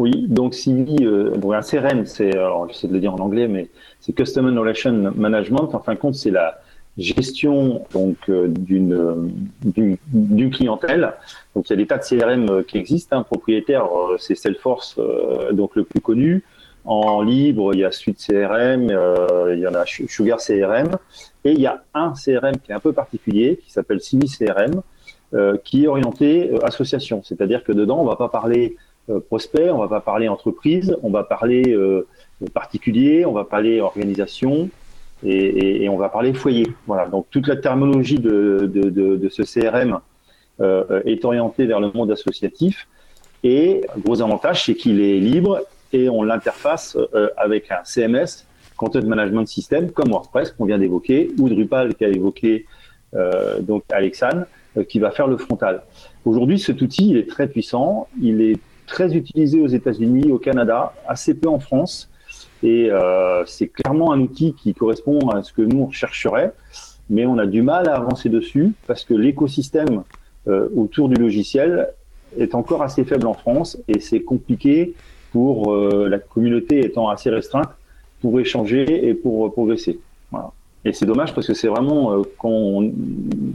Oui, donc Civi, euh, un CRM, c'est, alors j'essaie de le dire en anglais, mais c'est Customer Relation Management. En fin de compte, c'est la gestion donc euh, d'une, d'une clientèle. Donc il y a des tas de CRM euh, qui existent. Hein. Propriétaire, c'est Salesforce, donc le plus connu. En libre, il y a Suite CRM, il y en a Sugar CRM, et il y a un CRM qui est un peu particulier, qui s'appelle Civi CRM, qui est orienté association. C'est-à-dire que dedans, on va pas parler euh, prospect, on va pas parler entreprise, on va parler euh, particulier, on va parler organisation et, on va parler foyer. Voilà. Donc toute la terminologie de, ce CRM euh, est orientée vers le monde associatif. Et gros avantage, c'est qu'il est libre et on l'interface avec un CMS, Content Management System, comme WordPress qu'on vient d'évoquer, ou Drupal qui a évoqué donc Alexandre, qui va faire le frontal. Aujourd'hui, cet outil il est très puissant, il est très utilisé aux États-Unis, au Canada, assez peu en France. Et euh, c'est clairement un outil qui correspond à ce que nous on rechercherait, mais on a du mal à avancer dessus parce que l'écosystème euh, autour du logiciel est encore assez faible en France et c'est compliqué pour euh, la communauté étant assez restreinte pour échanger et pour progresser. Voilà. Et c'est dommage parce que c'est vraiment quand on,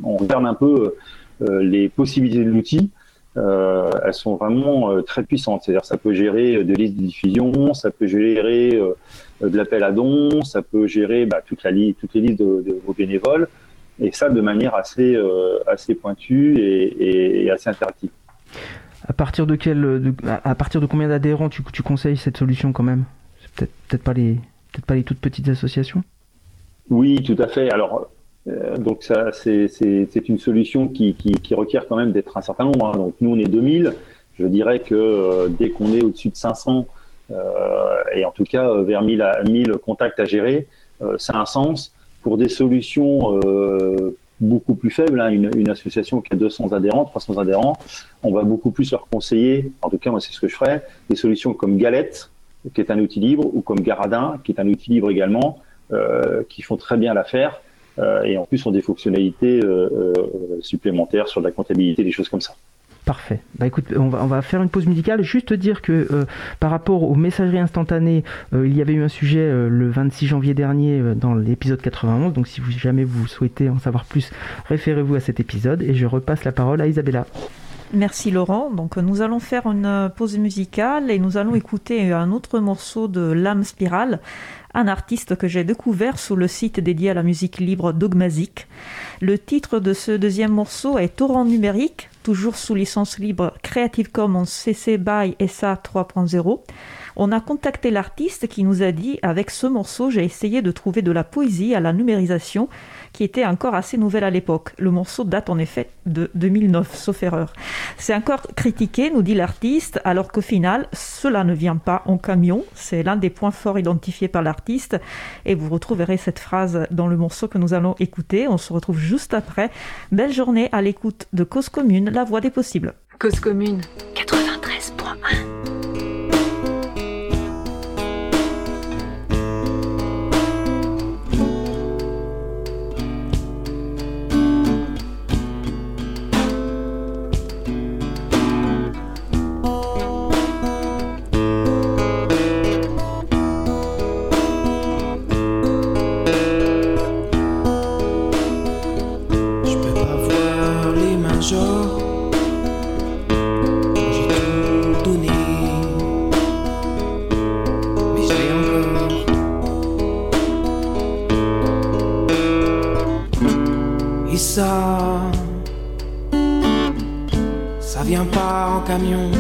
on, regarde un peu les possibilités de l'outil, euh, elles sont vraiment euh, très puissantes. C'est-à-dire, ça peut gérer euh, des listes de diffusion, ça peut gérer de l'appel à dons, ça peut gérer bah, toute la toutes les listes de, vos bénévoles, et ça de manière assez, assez pointue et, assez interactive. À partir de quel, à partir de combien d'adhérents tu, tu conseilles cette solution quand même? Peut-être peut-être pas les peut-être pas les toutes petites associations? Oui, tout à fait. Alors euh, donc ça, c'est une solution qui, requiert quand même d'être un certain nombre. Hein. Donc nous, on est 2000. Je dirais que euh, dès qu'on est au-dessus de 500, euh, et en tout cas vers 1000, à, 1000 contacts à gérer, ça a un sens. Pour des solutions beaucoup plus faibles, hein, une, association qui a 200 adhérents, 300 adhérents, on va beaucoup plus leur conseiller, en tout cas moi c'est ce que je ferais, des solutions comme Galette, qui est un outil libre, ou comme Garadin, qui est un outil libre également, qui font très bien l'affaire euh, et en plus ont des fonctionnalités euh, euh, supplémentaires sur la comptabilité, des choses comme ça. Parfait. Bah écoute, on va, on va faire une pause musicale. Juste dire que par rapport aux messageries instantanées, il y avait eu un sujet le 26 janvier dernier dans l'épisode 91. Donc si vous, jamais vous souhaitez en savoir plus, référez-vous à cet épisode. Et je repasse la parole à Isabella. Merci Laurent. Donc nous allons faire une pause musicale et nous allons écouter un autre morceau de L'âme spirale un artiste que j'ai découvert sur le site dédié à la musique libre Dogmazic. Le titre de ce deuxième morceau est Torrent numérique, toujours sous licence libre Creative Commons CC BY SA 3.0. On a contacté l'artiste qui nous a dit avec ce morceau j'ai essayé de trouver de la poésie à la numérisation qui était encore assez nouvelle à l'époque. Le morceau date en effet de 2009, sauf erreur. C'est encore critiqué, nous dit l'artiste, alors qu'au final, cela ne vient pas en camion. C'est l'un des points forts identifiés par l'artiste. Et vous retrouverez cette phrase dans le morceau que nous allons écouter. On se retrouve juste après. Belle journée à l'écoute de Cause Commune, la voix des possibles. Cause Commune 93.1 ça vient pas en camion.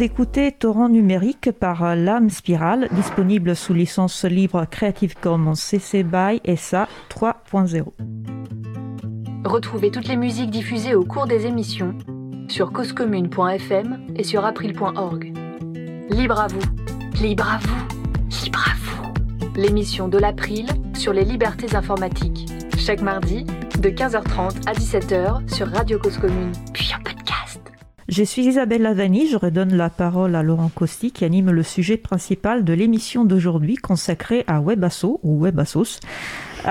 D'écouter Torrent numérique par Lame Spirale, disponible sous licence libre Creative Commons CC BY SA 3.0. Retrouvez toutes les musiques diffusées au cours des émissions sur causecommune.fm et sur april.org. Libre à vous, libre à vous, libre à vous. L'émission de l'April sur les libertés informatiques. Chaque mardi, de 15h30 à 17h sur Radio Cause Commune, puis podcast. Je suis Isabelle Lavani, je redonne la parole à Laurent Costi qui anime le sujet principal de l'émission d'aujourd'hui consacrée à Webasso ou Webassos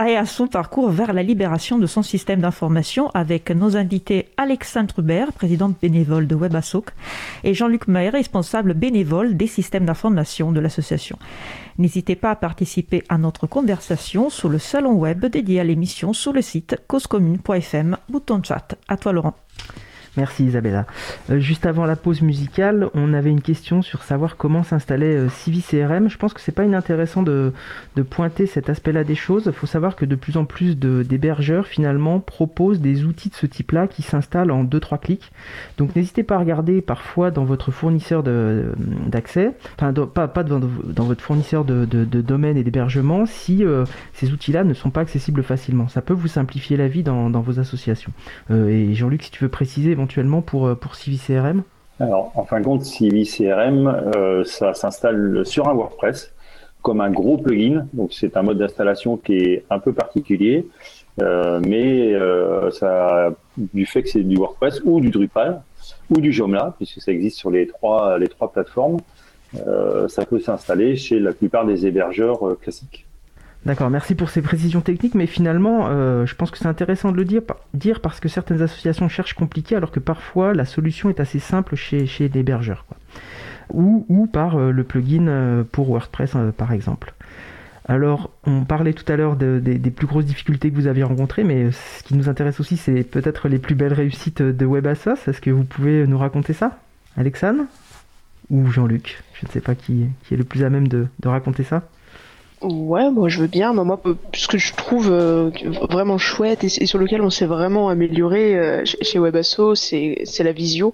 et à son parcours vers la libération de son système d'information avec nos invités Alexandre Hubert, présidente bénévole de Webasso, et Jean-Luc Maher, responsable bénévole des systèmes d'information de l'association. N'hésitez pas à participer à notre conversation sur le salon web dédié à l'émission sur le site causecommune.fm, bouton chat. À toi Laurent. Merci Isabella. Euh, juste avant la pause musicale, on avait une question sur savoir comment s'installer euh, CRM. Je pense que c'est pas inintéressant de, pointer cet aspect-là des choses. Il faut savoir que de plus en plus d'hébergeurs finalement proposent des outils de ce type-là qui s'installent en 2-3 clics. Donc n'hésitez pas à regarder parfois dans votre fournisseur d'accès, enfin pas, dans, votre fournisseur de, de, domaine et d'hébergement si euh, ces outils-là ne sont pas accessibles facilement. Ça peut vous simplifier la vie dans, dans vos associations. Euh, et Jean-Luc, si tu veux préciser pour, euh, pour Alors, en fin de compte, CVCRM, euh, ça s'installe sur un WordPress comme un gros plugin. Donc, c'est un mode d'installation qui est un peu particulier, euh, mais ça, du fait que c'est du WordPress ou du Drupal ou du Joomla, puisque ça existe sur les trois, les trois plateformes, ça peut s'installer chez la plupart des hébergeurs classiques. D'accord, merci pour ces précisions techniques, mais finalement, euh, je pense que c'est intéressant de le dire, dire parce que certaines associations cherchent compliqué, alors que parfois la solution est assez simple chez, chez l'hébergeur. Ou, ou, par euh, le plugin euh, pour WordPress, par exemple. Alors, on parlait tout à l'heure des plus grosses difficultés que vous aviez rencontrées, mais ce qui nous intéresse aussi, c'est peut-être les plus belles réussites de WebAssos. Est-ce que vous pouvez nous raconter ça Alexandre Ou Jean-Luc? Je ne sais pas qui, est le plus à même de raconter ça. Ouais, moi je veux bien. Moi, ce que je trouve euh, vraiment chouette et, sur lequel on s'est vraiment amélioré euh, chez Webasso, c'est la visio.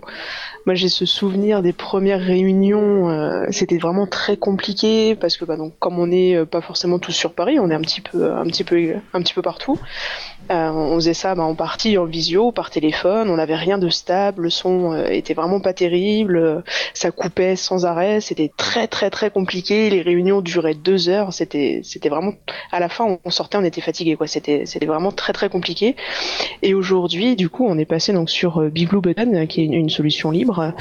Moi, j'ai ce souvenir des premières réunions. Euh, c'était vraiment très compliqué parce que, bah, donc, comme on n'est euh, pas forcément tous sur Paris, on est un petit peu, un petit peu, un petit peu partout. Euh, on faisait ça bah, en partie en visio, par téléphone. On n'avait rien de stable. Le son euh, était vraiment pas terrible. Ça coupait sans arrêt. C'était très, très, très compliqué. Les réunions duraient deux heures. C'était, c'était vraiment. À la fin, on sortait, on était fatigué. Quoi. C'était, vraiment très, très compliqué. Et aujourd'hui, du coup, on est passé donc sur Big Blue Button, qui est une solution libre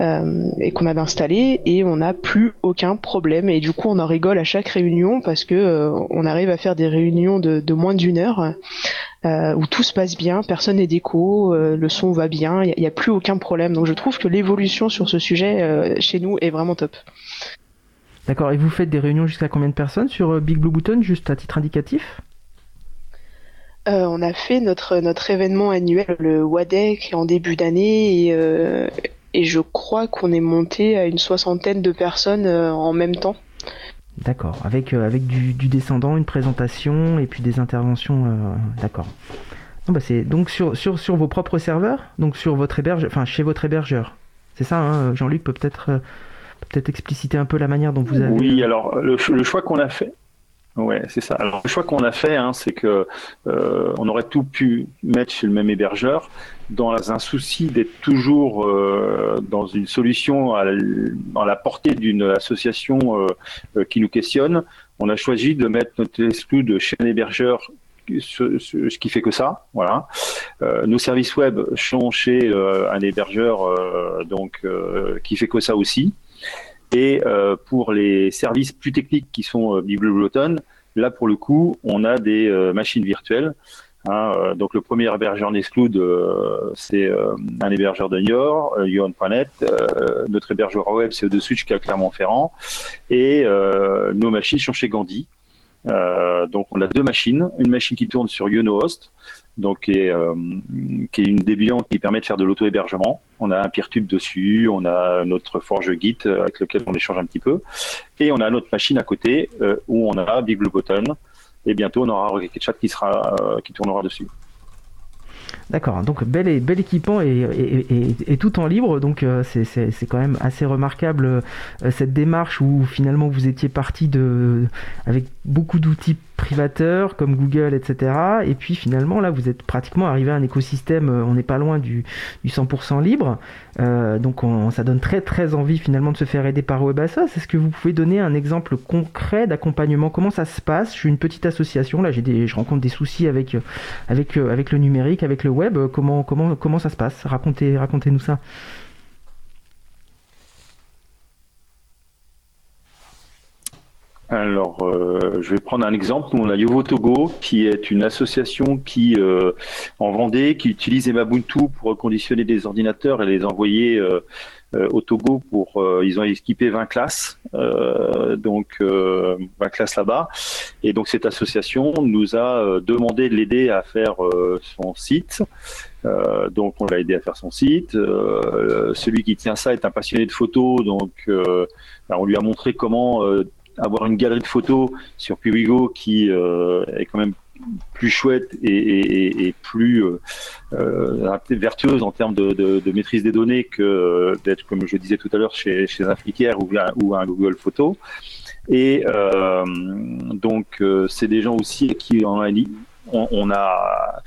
euh, et qu'on avait installé et on n'a plus aucun problème et du coup on en rigole à chaque réunion parce que euh, on arrive à faire des réunions de, moins d'une heure euh, où tout se passe bien, personne n'est d'écho, le son va bien, il n'y a, plus aucun problème. Donc je trouve que l'évolution sur ce sujet chez nous est vraiment top. D'accord, et vous faites des réunions jusqu'à combien de personnes sur Big Blue Button, juste à titre indicatif? On a fait notre, notre événement annuel, le WADEC, en début d'année, et, et je crois qu'on est monté à une soixantaine de personnes en même temps. D'accord, avec, avec du, descendant, une présentation et puis des interventions. D'accord. Bah, c'est donc sur, sur, sur vos propres serveurs, donc sur votre hébergeur, enfin chez votre hébergeur? C'est ça, hein, Jean-Luc peut peut-être euh, peut-être expliciter un peu la manière dont vous avez. Oui, alors le, choix qu'on a fait. Ouais, c'est ça. Le choix qu'on a fait, hein, c'est que euh, on aurait tout pu mettre chez le même hébergeur, dans un souci d'être toujours euh, dans une solution à la, portée d'une association qui nous questionne. On a choisi de mettre notre exclu chez un hébergeur ce, qui fait que ça. Voilà. Euh, nos services web sont chez euh, un hébergeur euh, donc qui fait que ça aussi. Et pour les services plus techniques qui sont Biblioton, là pour le coup, on a des machines virtuelles. Hein, donc le premier hébergeur Nextcloud, c'est un hébergeur de Niort, Yon.net. notre hébergeur web, c'est de Switch qui à Clermont-Ferrand. Et nos machines sont chez Gandhi. Euh, donc on a deux machines, une machine qui tourne sur YonoHost, donc qui est, euh, une Debian qui permet de faire de l'auto-hébergement. On a un Peertube dessus, on a notre Forge Git avec lequel on échange un petit peu, et on a notre machine à côté euh, où on a Big Blue et bientôt on aura Rocket Chat qui sera qui tournera dessus. D'accord, donc bel, bel équipement et, tout en libre, donc euh, c'est quand même assez remarquable euh, cette démarche où finalement vous étiez parti de, avec beaucoup d'outils privateurs comme Google, etc. Et puis finalement, là, vous êtes pratiquement arrivé à un écosystème, euh, on n'est pas loin du, 100% libre. Euh, donc ça donne très très envie finalement de se faire aider par WebAssos. Est-ce que vous pouvez donner un exemple concret d'accompagnement? Comment ça se passe? Je suis une petite association, là, j'ai des, je rencontre des soucis avec, avec, avec le numérique, avec le web. Comment, comment, comment ça se passe? Racontez, racontez-nous ça. Alors, euh, je vais prendre un exemple. on a Yovo Togo, qui est une association qui euh, en Vendée, qui utilise Emabuntu pour reconditionner des ordinateurs et les envoyer euh, au Togo pour. ils ont équipé 20 classes, donc 20 classes là-bas. Et donc cette association nous a demandé de l'aider à faire son site. donc on l'a aidé à faire son site. celui qui tient ça est un passionné de photos, donc ben, on lui a montré comment avoir une galerie de photos sur Piwigo qui euh, est quand même plus chouette et, plus euh, euh, vertueuse en termes de, maîtrise des données que d'être, comme je disais tout à l'heure, chez, chez un Flickr ou, un Google Photo. Et donc, c'est des gens aussi qui en on, on a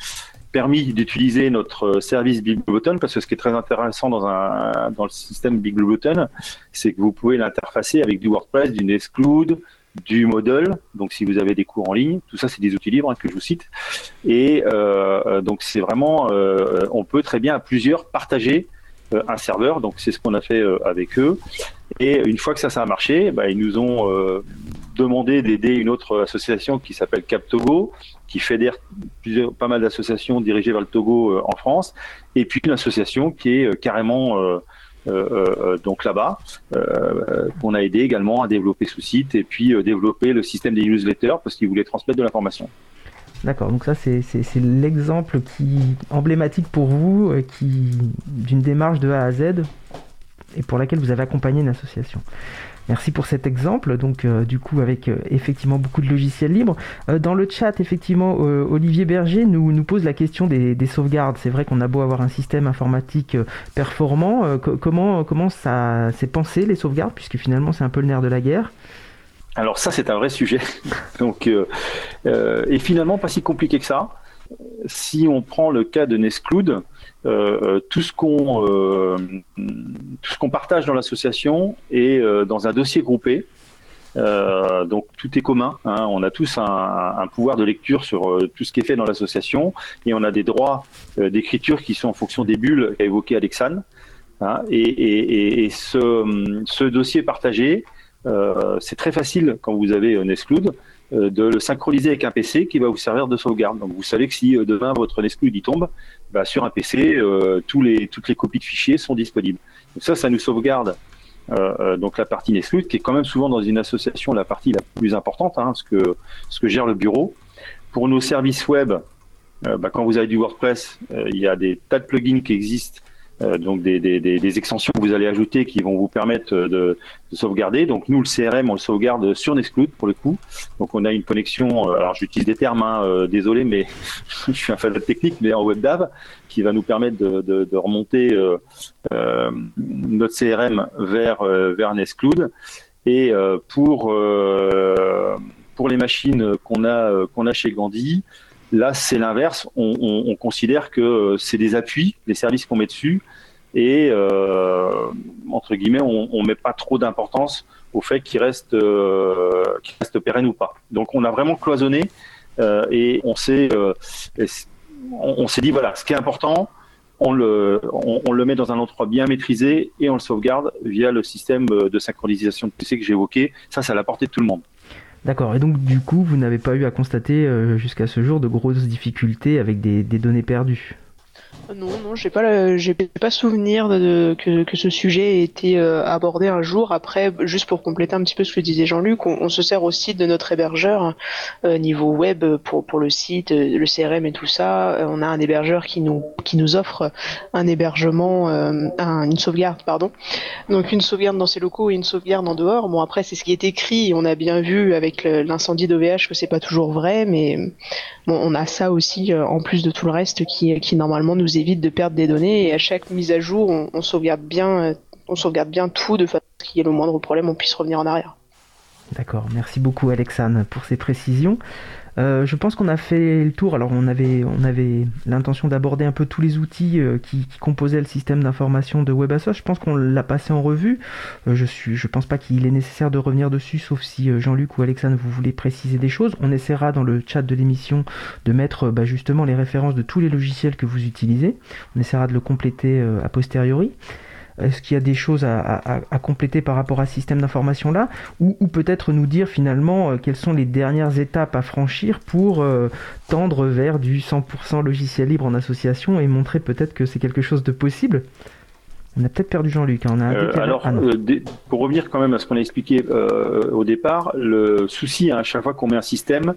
permis d'utiliser notre service BigBlueButton parce que ce qui est très intéressant dans, un, dans le système BigBlueButton, c'est que vous pouvez l'interfacer avec du WordPress, du Nextcloud, du Model. Donc, si vous avez des cours en ligne, tout ça, c'est des outils libres hein, que je vous cite. Et euh, donc, c'est vraiment, euh, on peut très bien à plusieurs partager euh, un serveur. Donc, c'est ce qu'on a fait avec eux. Et une fois que ça, ça a marché, bah, ils nous ont demandé d'aider une autre association qui s'appelle CapTogo, qui fédère plusieurs, pas mal d'associations dirigées vers le Togo euh, en France, et puis une association qui est euh, carrément euh, donc là-bas, qu'on a aidé également à développer ce site et puis développer le système des newsletters parce qu'ils voulaient transmettre de l'information. D'accord, donc ça c'est l'exemple qui emblématique pour vous qui d'une démarche de A à Z et pour laquelle vous avez accompagné une association. Merci pour cet exemple. Donc, euh, du coup, avec euh, effectivement beaucoup de logiciels libres. Euh, dans le chat, effectivement, Olivier Berger nous, pose la question des, sauvegardes. C'est vrai qu'on a beau avoir un système informatique performant. comment, comment ça s'est pensé, les sauvegardes, puisque finalement, c'est un peu le nerf de la guerre? Alors ça, c'est un vrai sujet. [LAUGHS] Et finalement, pas si compliqué que ça. Si on prend le cas de Nextcloud, euh, tout ce qu'on euh, tout ce qu'on partage dans l'association est euh, dans un dossier groupé. donc tout est commun. Hein. On a tous un, un, pouvoir de lecture sur tout ce qui est fait dans l'association et on a des droits d'écriture qui sont en fonction des bulles qu'a évoqué Alexandre. Hein. Et, et, et, ce, ce, dossier partagé, c'est très facile quand vous avez un exclude de le synchroniser avec un PC qui va vous servir de sauvegarde. Donc vous savez que si demain votre Nextcloud y tombe, bah, sur un PC, euh, toutes les copies de fichiers sont disponibles. Donc ça, ça nous sauvegarde donc la partie Nextcloud, qui est quand même souvent dans une association la partie la plus importante, hein, ce, que, ce gère le bureau. Pour nos services web, bah, quand vous avez du WordPress, il y a des tas de plugins qui existent euh, donc des, des, des, extensions que vous allez ajouter qui vont vous permettre de, de, sauvegarder. Donc nous, le CRM, on le sauvegarde sur Nextcloud pour le coup. Donc on a une connexion, euh, alors j'utilise des termes, hein, euh, désolé, mais [LAUGHS] je suis un fan de technique, mais en WebDAV, qui va nous permettre de, de, de remonter euh, notre CRM vers, vers Nextcloud. Et pour, pour les machines qu'on a, qu'on a chez Gandhi, Là, c'est l'inverse. On, considère que euh, c'est des appuis, les services qu'on met dessus, et euh, entre guillemets, on, ne met pas trop d'importance au fait qu'ils restent, euh, reste pérennes ou pas. Donc, on a vraiment cloisonné et on s'est, on, s'est dit voilà, ce qui est important, on le, on, le met dans un endroit bien maîtrisé et on le sauvegarde via le système de synchronisation de PC que j'ai évoqué. Ça, à la portée de tout le monde. D'accord. Et donc, du coup, vous n'avez pas eu à constater euh, jusqu'à ce jour de grosses difficultés avec des données perdues? Non, non, j'ai pas, j'ai pas souvenir que, que, ce sujet ait été euh, abordé un jour. Après, juste pour compléter un petit peu ce que disait Jean-Luc, on, se sert aussi de notre hébergeur euh, niveau web pour, pour le site, euh, le CRM et tout ça. on a un hébergeur qui nous, qui nous offre un hébergement, une sauvegarde, pardon. Donc une sauvegarde dans ses locaux et une sauvegarde en dehors. Bon, après, c'est ce qui est écrit. On a bien vu avec l'incendie d'OVH que c'est pas toujours vrai, mais bon, on a ça aussi en plus de tout le reste qui, qui normalement nous évite de perdre des données et à chaque mise à jour, on, sauvegarde bien, on sauvegarde bien tout de façon qu'il y ait le moindre problème, on puisse revenir en arrière. D'accord, merci beaucoup Alexandre pour ces précisions. Euh, je pense qu'on a fait le tour. Alors, on avait, on avait l'intention d'aborder un peu tous les outils euh, qui, composaient le système d'information de WebAssociation. Je pense qu'on l'a passé en revue. Euh, je suis, je pense pas qu'il est nécessaire de revenir dessus, sauf si Jean-Luc ou Alexandre vous voulez préciser des choses. On essaiera dans le chat de l'émission de mettre bah, justement les références de tous les logiciels que vous utilisez. On essaiera de le compléter a posteriori. Est-ce qu'il y a des choses à, compléter par rapport à ce système d'information là ou, peut-être nous dire finalement euh, quelles sont les dernières étapes à franchir pour euh, tendre vers du 100% logiciel libre en association et montrer peut-être que c'est quelque chose de possible? On a peut-être perdu Jean-Luc. Hein, euh, alors, pour revenir quand même à ce qu'on a expliqué au départ, le souci hein, à chaque fois qu'on met un système,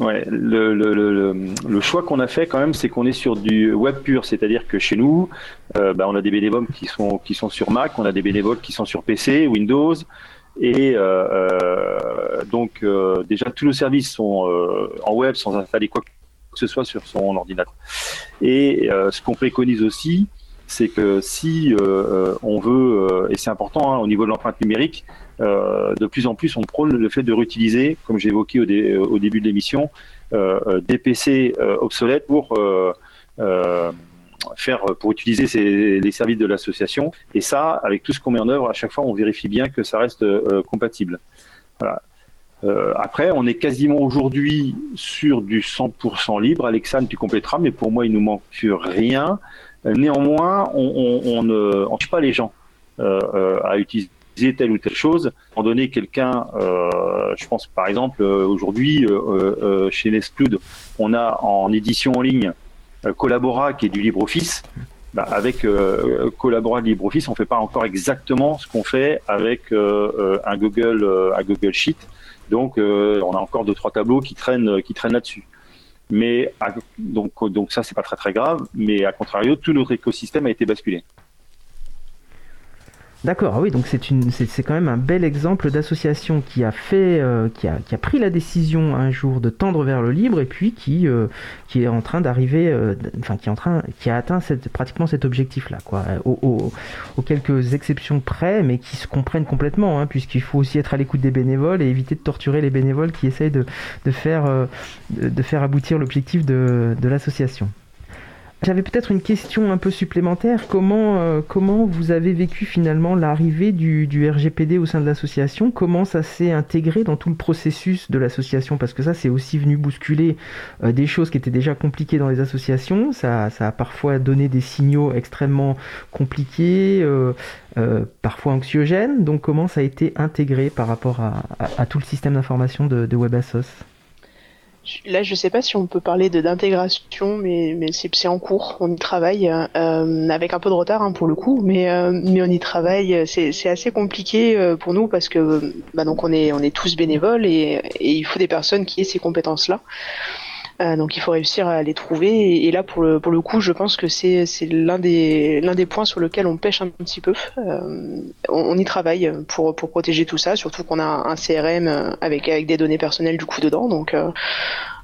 Ouais, le, le, le, le choix qu'on a fait quand même, c'est qu'on est sur du web pur, c'est-à-dire que chez nous, euh, bah, on a des bénévoles qui sont qui sont sur Mac, on a des bénévoles qui sont sur PC, Windows, et euh, euh donc euh, déjà tous nos services sont euh, en web sans installer quoi que ce soit sur son ordinateur. Et ce qu'on préconise aussi, c'est que si on veut, et c'est important hein, au niveau de l'empreinte numérique, euh, de plus en plus, on prône le fait de réutiliser, comme j'ai évoqué au, début de l'émission, euh, euh, des PC obsolètes pour faire pour utiliser les services de l'association. Et ça, avec tout ce qu'on met en œuvre, à chaque fois, on vérifie bien que ça reste compatible. Après, on est quasiment aujourd'hui sur du 100% libre. Alexandre, tu compléteras, mais pour moi, il nous manque rien. néanmoins, on ne on, pas les gens à utiliser telle ou telle chose. En donné, quelqu'un, euh, je pense par exemple euh, aujourd'hui euh, chez Nextcloud, on a en édition en ligne Collabora qui est du LibreOffice. Bah, avec Collabora LibreOffice, on fait pas encore exactement ce qu'on fait avec un Google, un Google Sheet. Donc, on a encore deux trois tableaux qui traînent, qui traînent là-dessus. Mais donc, donc ça, c'est pas très très grave. Mais à contrario, tout notre écosystème a été basculé. D'accord, ah oui, donc c'est une, c'est, quand même un bel exemple d'association qui a fait, euh, qui, a, qui a pris la décision un jour de tendre vers le libre et puis qui, euh, qui est en train d'arriver, euh, enfin qui est en train, qui a atteint cette, pratiquement cet objectif-là, quoi, aux, quelques exceptions près, mais qui se comprennent complètement, hein, puisqu'il faut aussi être à l'écoute des bénévoles et éviter de torturer les bénévoles qui essayent de, de faire, de, faire aboutir l'objectif de, de l'association. J'avais peut-être une question un peu supplémentaire. Comment, euh, comment vous avez vécu finalement l'arrivée du, RGPD au sein de l'association? Comment ça s'est intégré dans tout le processus de l'association? Parce que ça, c'est aussi venu bousculer euh, des choses qui étaient déjà compliquées dans les associations. Ça, ça a parfois donné des signaux extrêmement compliqués, euh, parfois anxiogènes. Donc comment ça a été intégré par rapport à, tout le système d'information de, de WebAssos Là, je sais pas si on peut parler d'intégration, mais, mais c'est en cours. On y travaille euh, avec un peu de retard hein, pour le coup, mais, euh, mais on y travaille. C'est assez compliqué euh, pour nous parce que bah, donc on est, on est tous bénévoles et, et il faut des personnes qui aient ces compétences-là. Euh, donc il faut réussir à les trouver. Et, là, pour le, pour le coup, je pense que c'est l'un des, l'un des points sur lequel on pêche un petit peu. Euh, on, y travaille pour, pour protéger tout ça, surtout qu'on a un CRM avec, avec des données personnelles du coup dedans. Donc, euh,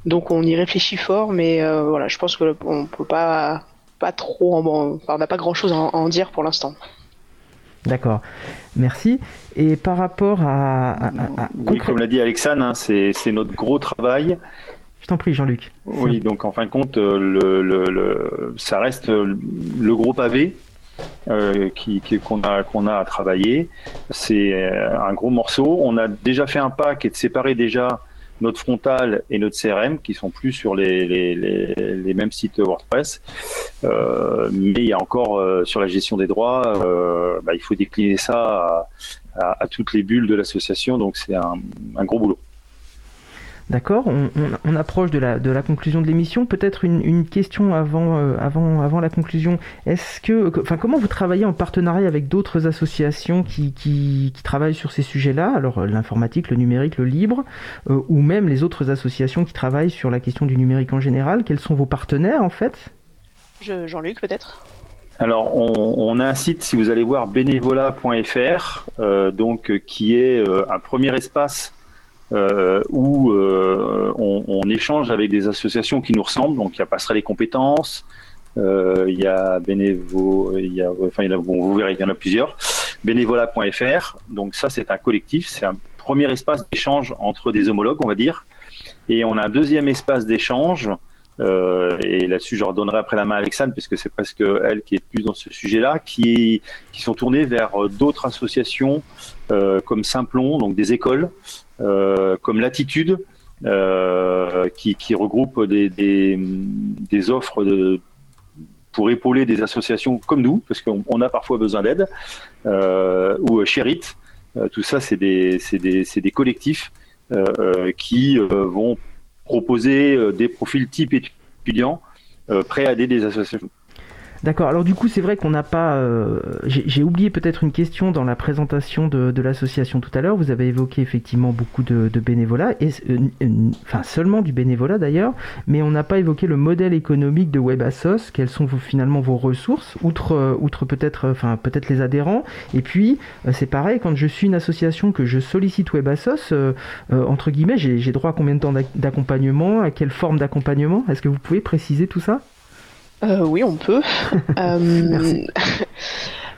donc on y réfléchit fort, mais voilà, je pense qu'on peut pas, pas trop en, enfin, on n'a pas grand chose à en, dire pour l'instant. D'accord, merci. Et par rapport à... Oui, comme l'a dit Alexandre, hein, c'est notre gros travail. Je t'en prie, Jean-Luc. Oui, donc en fin de compte, euh, le, ça reste euh, le gros pavé euh, qui, qu'on a, qu'on a à travailler. C'est un gros morceau. On a déjà fait un pas qui est de séparer déjà notre frontal et notre CRM, qui sont plus sur les, les, les, mêmes sites WordPress. mais il y a encore sur la gestion des droits, bah, il faut décliner ça à, toutes les bulles de l'association, donc c'est un, un gros boulot. D'accord, on, approche de la, de la conclusion de l'émission. Peut-être une, question avant, euh, avant, avant la conclusion. Est-ce que, enfin, comment vous travaillez en partenariat avec d'autres associations qui, qui, travaillent sur ces sujets-là? Alors euh, l'informatique, le numérique, le libre, euh, ou même les autres associations qui travaillent sur la question du numérique en général? Quels sont vos partenaires en fait? Jean-Luc peut-être? Alors, on, a un site, si vous allez voir, bénévolat.fr, donc qui est un premier espace euh, où euh, on, on, échange avec des associations qui nous ressemblent. Donc il y a Passerelle les compétences, euh, il y a Bénévo, il y a, enfin il y a, bon, vous verrez, il y en a plusieurs. Bénévolat.fr. Donc ça c'est un collectif, c'est un premier espace d'échange entre des homologues, on va dire. Et on a un deuxième espace d'échange. Euh, et là-dessus, je redonnerai après la main à Alexandre, puisque c'est presque elle qui est plus dans ce sujet-là, qui, qui sont tournés vers d'autres associations euh, comme Simplon, donc des écoles, euh, comme Latitude, euh, qui, qui, regroupe des, des, des offres de, pour épauler des associations comme nous, parce qu'on a parfois besoin d'aide, euh, ou Sherit. tout ça, c'est des, des, des, collectifs qui vont proposer des profils type étudiants prêts à aider des associations. D'accord. Alors du coup, c'est vrai qu'on n'a pas. Euh, j'ai oublié peut-être une question dans la présentation de, l'association tout à l'heure. Vous avez évoqué effectivement beaucoup de, bénévolat, et, euh, enfin seulement du bénévolat d'ailleurs, mais on n'a pas évoqué le modèle économique de WebAssos. Quelles sont finalement vos ressources, outre, euh, outre peut-être, enfin peut-être les adhérents? Et puis c'est pareil, quand je suis une association que je sollicite WebAssos, entre guillemets, j'ai droit à combien de temps d'accompagnement, à quelle forme d'accompagnement? Est-ce que vous pouvez préciser tout ça? Euh, oui, on peut. [LAUGHS] euh, [LAUGHS]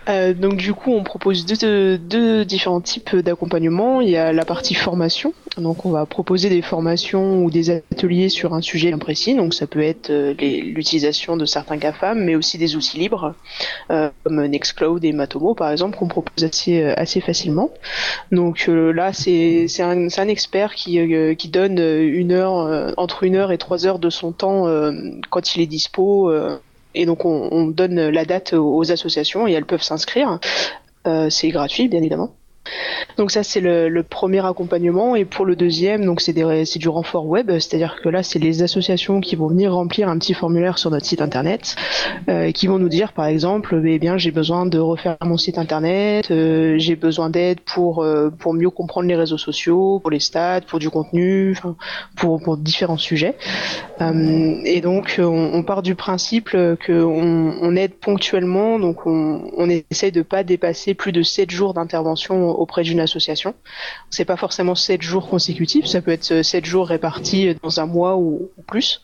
Euh, donc du coup, on propose deux, deux différents types d'accompagnement. Il y a la partie formation. Donc on va proposer des formations ou des ateliers sur un sujet bien précis. Donc ça peut être euh, l'utilisation de certains GAFAM, mais aussi des outils libres euh, comme Nextcloud et Matomo par exemple qu'on propose assez assez facilement. Donc là, c'est un, un expert qui qui donne une heure entre une heure et trois heures de son temps quand il est dispo et donc on, donne la date aux associations et elles peuvent s'inscrire. Euh, c'est gratuit, bien évidemment. Donc ça c'est le, premier accompagnement. Et pour le deuxième donc c'est du renfort web, c'est-à-dire que là c'est les associations qui vont venir remplir un petit formulaire sur notre site internet, euh, qui vont nous dire par exemple eh bien j'ai besoin de refaire mon site internet, euh, j'ai besoin d'aide pour euh, pour mieux comprendre les réseaux sociaux, pour les stats, pour du contenu, pour pour différents sujets. et donc on, part du principe que on, aide ponctuellement, donc on, on essaye de pas dépasser plus de 7 jours d'intervention auprès d'une association. C'est pas forcément sept jours consécutifs, ça peut être sept jours répartis dans un mois ou, plus.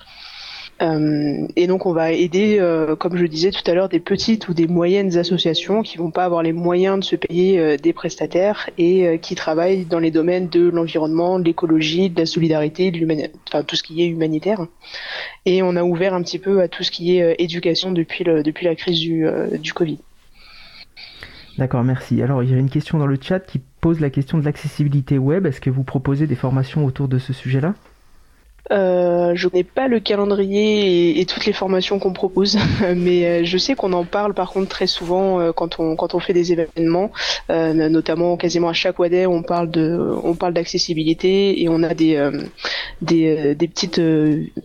Euh, et donc on va aider, euh, comme je disais tout à l'heure, des petites ou des moyennes associations qui vont pas avoir les moyens de se payer euh, des prestataires et qui travaillent dans les domaines de l'environnement, de l'écologie, de la solidarité, de enfin tout ce qui est humanitaire. Et on a ouvert un petit peu à tout ce qui est éducation depuis, le, depuis la crise du, du Covid. D'accord, merci. Alors, il y a une question dans le chat qui pose la question de l'accessibilité web. Est-ce que vous proposez des formations autour de ce sujet-là? Euh, je connais pas le calendrier et, toutes les formations qu'on propose, [LAUGHS] mais euh, je sais qu'on en parle par contre très souvent euh, quand on quand on fait des événements, euh, notamment quasiment à chaque WADE on parle de on parle d'accessibilité et on a des des, des petites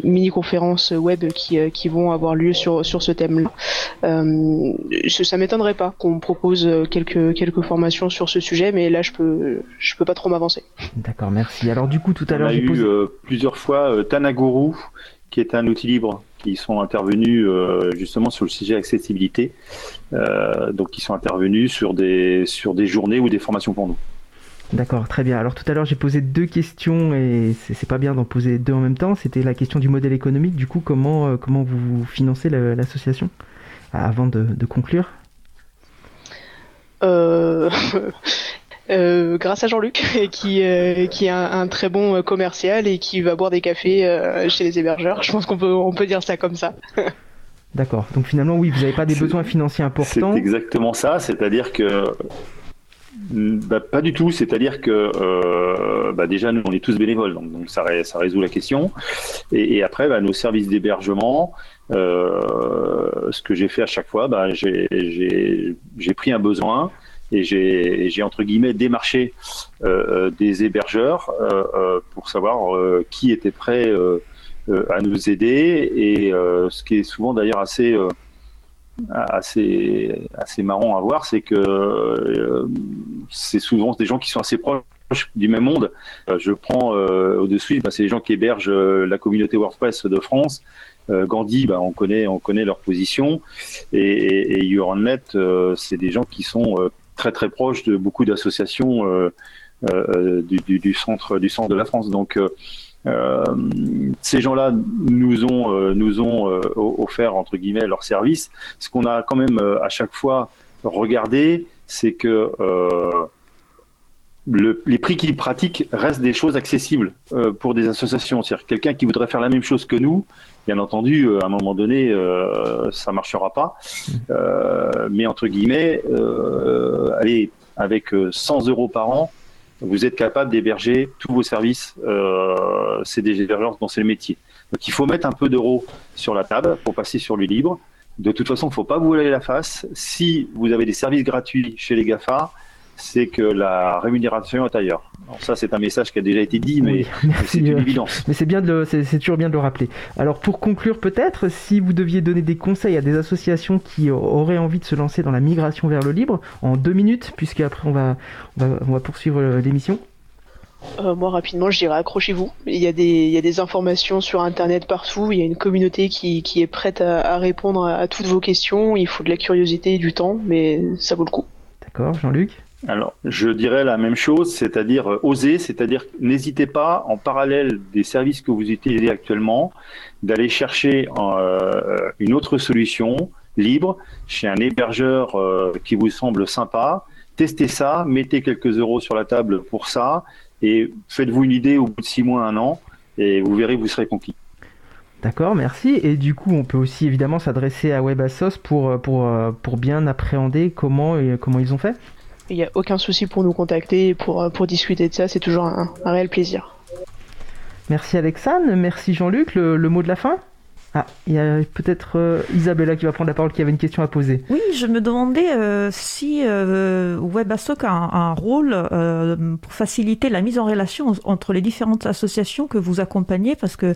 mini conférences web qui qui vont avoir lieu sur sur ce thème-là. ça m'étonnerait pas qu'on propose quelques quelques formations sur ce sujet, mais là je peux je peux pas trop m'avancer. D'accord, merci. Alors du coup tout à l'heure j'ai eu plusieurs fois euh, Tanaguru, qui est un outil libre, qui sont intervenus euh, justement sur le sujet accessibilité. Euh, donc, qui sont intervenus sur des, sur des journées ou des formations pour nous. D'accord, très bien. Alors tout à l'heure j'ai posé deux questions et c'est pas bien d'en poser deux en même temps. C'était la question du modèle économique. Du coup, comment, comment vous financez l'association avant de, de conclure? [LAUGHS] Euh, grâce à Jean-Luc, [LAUGHS] qui, euh, qui est un, très bon euh, commercial et qui va boire des cafés chez les hébergeurs. Je pense qu'on peut, on peut dire ça comme ça. [LAUGHS] D'accord. Donc finalement, oui, vous n'avez pas des besoins financiers importants. C'est exactement ça. C'est-à-dire que bah, pas du tout. C'est-à-dire que bah, déjà, nous, on est tous bénévoles, donc, donc ça, ça, résout la question. Et, après, bah, nos services d'hébergement, ce que j'ai fait à chaque fois, bah, j'ai pris un besoin et j'ai entre guillemets démarché euh, euh, des hébergeurs euh, pour savoir qui était prêt à nous aider et ce qui est souvent d'ailleurs assez assez assez marrant à voir, c'est que c'est souvent des gens qui sont assez proches du même monde. je prends au-dessus, bah, c'est les gens qui hébergent la communauté WordPress de France. Gandhi, bah, on connaît, on connaît leur position, et, et, c'est des gens qui sont très très proche de beaucoup d'associations euh, euh, du, centre du centre de la France. Donc euh, ces gens-là nous ont nous ont offert entre guillemets leur service. Ce qu'on a quand même à chaque fois regardé, c'est que les prix qu'ils pratiquent restent des choses accessibles pour des associations. C'est-à-dire quelqu'un qui voudrait faire la même chose que nous, bien entendu, à un moment donné, ça marchera pas. mais entre guillemets, allez, avec 100 euros par an, vous êtes capable d'héberger tous vos services. c'est des hébergeurs dont c'est le métier. Donc il faut mettre un peu d'euros sur la table pour passer sur le libre. De toute façon, il ne faut pas vous voler la face. Si vous avez des services gratuits chez les GAFA, c'est que la rémunération est ailleurs. Alors ça, c'est un message qui a déjà été dit, mais [LAUGHS] c'est une évidence. Mais c'est bien de, c'est toujours bien de le rappeler. Alors pour conclure, peut-être, si vous deviez donner des conseils à des associations qui auraient envie de se lancer dans la migration vers le libre, en deux minutes, puisque après on va, on va, poursuivre euh, l'émission. Euh, moi, rapidement, je dirais accrochez-vous. Il y, a des, il y a des informations sur Internet partout. Il y a une communauté qui, qui est prête à, à répondre à, à toutes vos questions. Il faut de la curiosité et du temps, mais ça vaut le coup. D'accord, Jean-Luc? Alors, je dirais la même chose, c'est-à-dire euh, oser, c'est-à-dire n'hésitez pas, en parallèle des services que vous utilisez actuellement, d'aller chercher euh, une autre solution libre chez un hébergeur euh, qui vous semble sympa. Testez ça, mettez quelques euros sur la table pour ça, et faites-vous une idée au bout de six mois, un an, et vous verrez, vous serez conquis. D'accord, merci. Et du coup, on peut aussi évidemment s'adresser à WebAssos pour, pour, pour bien appréhender comment, comment ils ont fait? Il n'y a aucun souci pour nous contacter, pour, euh, pour discuter de ça, c'est toujours un, réel plaisir. Merci Alexandre, merci Jean-Luc, le, mot de la fin? Ah, il y a peut-être euh, Isabella qui va prendre la parole, qui avait une question à poser. Oui, je me demandais euh, si euh, WebASOC a un, rôle pour faciliter la mise en relation entre les différentes associations que vous accompagnez, parce que euh,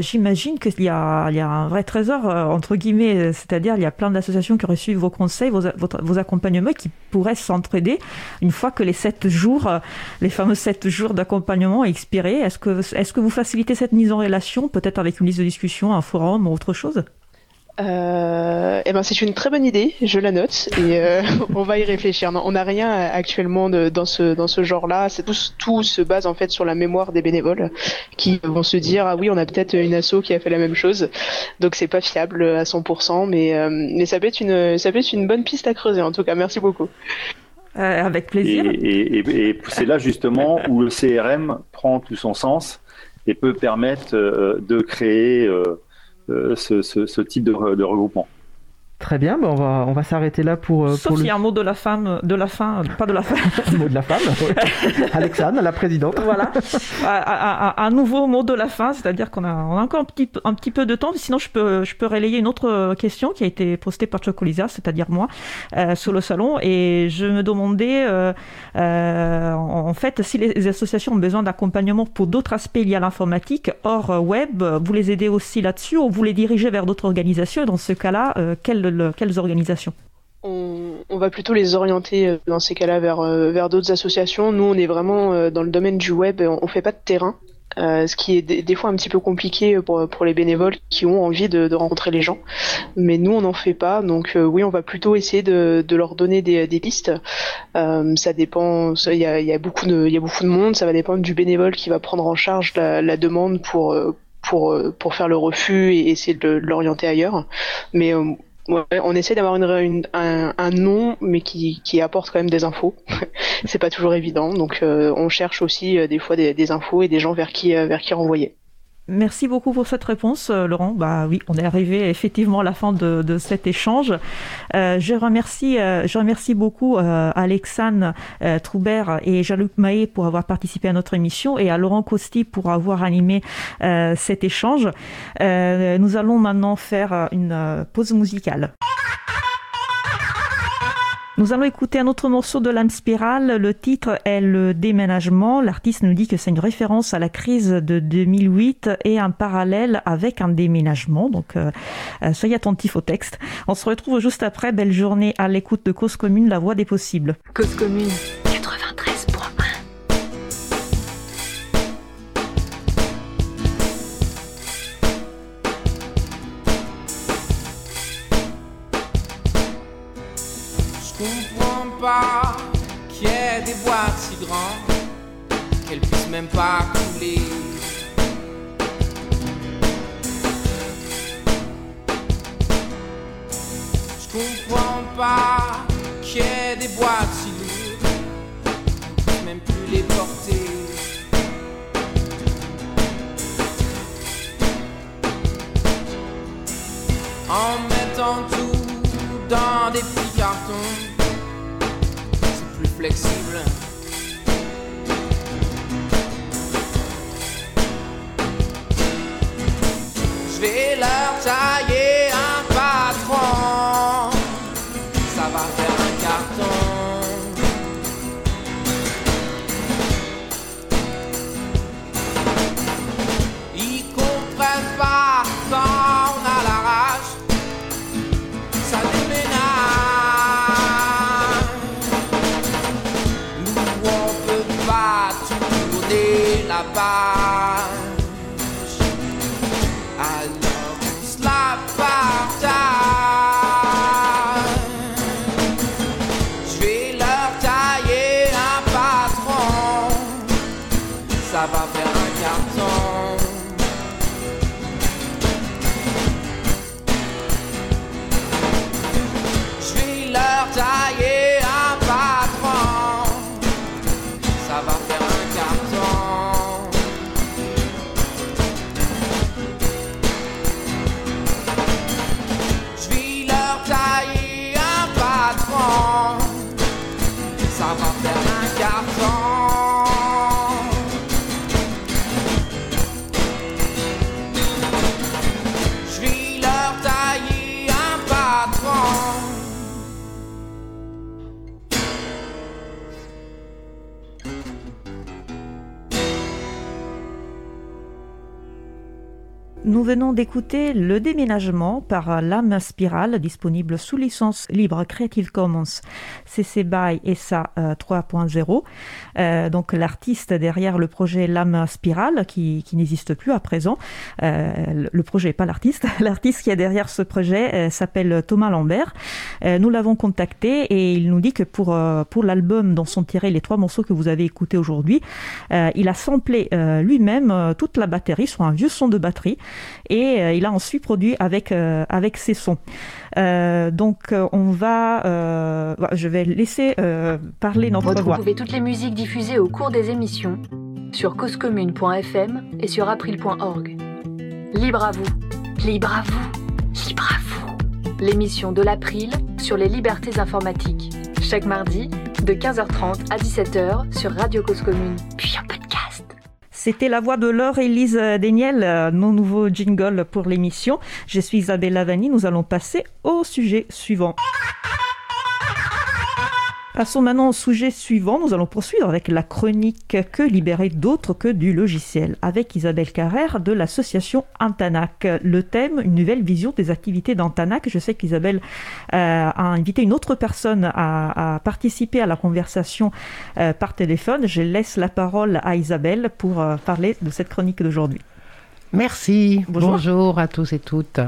j'imagine qu'il y a, il y a un vrai trésor, euh, entre guillemets, c'est-à-dire il y a plein d'associations qui auraient suivi vos conseils, vos, accompagnements, qui pourraient s'entraider une fois que les sept jours, euh, les fameux sept jours d'accompagnement expiré. Est-ce que, est-ce que vous facilitez cette mise en relation, peut-être avec une liste de discussion, un forum ou autre chose? Euh, eh ben c'est une très bonne idée, je la note et euh, [LAUGHS] on va y réfléchir. Non, on n'a rien actuellement de, dans ce dans ce genre-là. C'est tout, tout se base en fait sur la mémoire des bénévoles qui vont se dire ah oui on a peut-être une asso qui a fait la même chose. Donc c'est pas fiable à 100%, mais euh, mais ça peut être une ça peut être une bonne piste à creuser. En tout cas, merci beaucoup. Euh, avec plaisir. Et, et, et c'est là justement où le CRM prend tout son sens et peut permettre de créer euh, ce, type de, regroupement. Très bien, ben on va, on va s'arrêter là pour. Sauf pour le... un mot de la femme, de la fin, pas de la fin. un [LAUGHS] mot de la femme, [LAUGHS] Alexandre, la présidente. Voilà, un, nouveau mot de la fin, c'est-à-dire qu'on a, on a encore un petit, un petit peu de temps, sinon je peux, je peux relayer une autre question qui a été postée par Chocolisa, c'est-à-dire moi, euh, sur le salon, et je me demandais, euh, euh, en fait, si les associations ont besoin d'accompagnement pour d'autres aspects liés à l'informatique, hors web, vous les aidez aussi là-dessus, ou vous les dirigez vers d'autres organisations, et dans ce cas-là, quelles organisations on, va plutôt les orienter euh, dans ces cas-là vers, euh, vers d'autres associations. Nous, on est vraiment euh, dans le domaine du web, on, ne fait pas de terrain. ce qui est des, fois un petit peu compliqué pour, les bénévoles qui ont envie de, rencontrer les gens. Mais nous, on n'en fait pas. Donc oui, on va plutôt essayer de, leur donner des, pistes. ça dépend, il y a, beaucoup de, monde. Ça va dépendre du bénévole qui va prendre en charge la, demande pour, pour, pour faire le refus et essayer de l'orienter ailleurs. Mais on essaie d'avoir un, nom, mais qui, apporte quand même des infos. [LAUGHS] c'est pas toujours évident, donc euh, on cherche aussi euh, des fois des, infos et des gens vers qui, euh, vers qui renvoyer. Merci beaucoup pour cette réponse, euh, Laurent. Bah oui, on est arrivé effectivement à la fin de, cet échange. Euh, je remercie, euh, je remercie beaucoup Alexandre Troubert et Jean-Luc pour avoir participé à notre émission et à Laurent Costi pour avoir animé cet échange. nous allons maintenant faire une pause musicale. Nous allons écouter un autre morceau de l'âme spirale. Le titre est Le déménagement. L'artiste nous dit que c'est une référence à la crise de 2008 et un parallèle avec un déménagement. Donc, euh, euh, soyez attentifs au texte. On se retrouve juste après. Belle journée à l'écoute de Cause Commune, la voix des possibles. Cause Commune qu'il y ait des boîtes si grandes qu'elles puissent même pas couler. Je comprends pas qu'il y ait des boîtes si lourdes même plus les porter. En mettant tout dans des flexible. Je vais leur tailler un patron, la venons d'écouter Le déménagement par Lame Spirale, disponible sous licence libre Creative Commons CC BY SA 3.0. Euh, donc l'artiste derrière le projet Lame Spirale, qui, n'existe plus à présent. Euh, le projet, pas l'artiste. [LAUGHS] L'artiste qui est derrière ce projet euh, s'appelle Thomas Lambert. nous l'avons contacté et il nous dit que pour, pour l'album dont sont tirés les trois morceaux que vous avez écoutés aujourd'hui, il a samplé lui-même toute la batterie, soit un vieux son de batterie et euh, il a ensuite produit avec, euh, avec ses sons. Euh, donc on va, je vais laisser parler notre Retrouvez voix. Retrouvez toutes les musiques diffusées au cours des émissions sur causecommune.fm et sur april.org. Libre à vous, libre à vous, libre à vous. l'émission de l'April sur les libertés informatiques. Chaque mardi, de 15h30 à 17h sur Radio Cause Commune, puis en podcast. C'était la voix de Laure Élise Deniel, nos nouveaux jingle pour l'émission. Je suis Isabelle Lavani. Nous allons passer au sujet suivant. Passons maintenant au sujet suivant. Nous allons poursuivre avec la chronique Que libérer d'autres que du logiciel avec Isabelle Carrère de l'association Antanac. Le thème, une nouvelle vision des activités d'Antanac. Je sais qu'Isabelle euh, a invité une autre personne à, participer à la conversation euh, par téléphone. Je laisse la parole à Isabelle pour euh, parler de cette chronique d'aujourd'hui. Merci. Bonjour. à tous et toutes.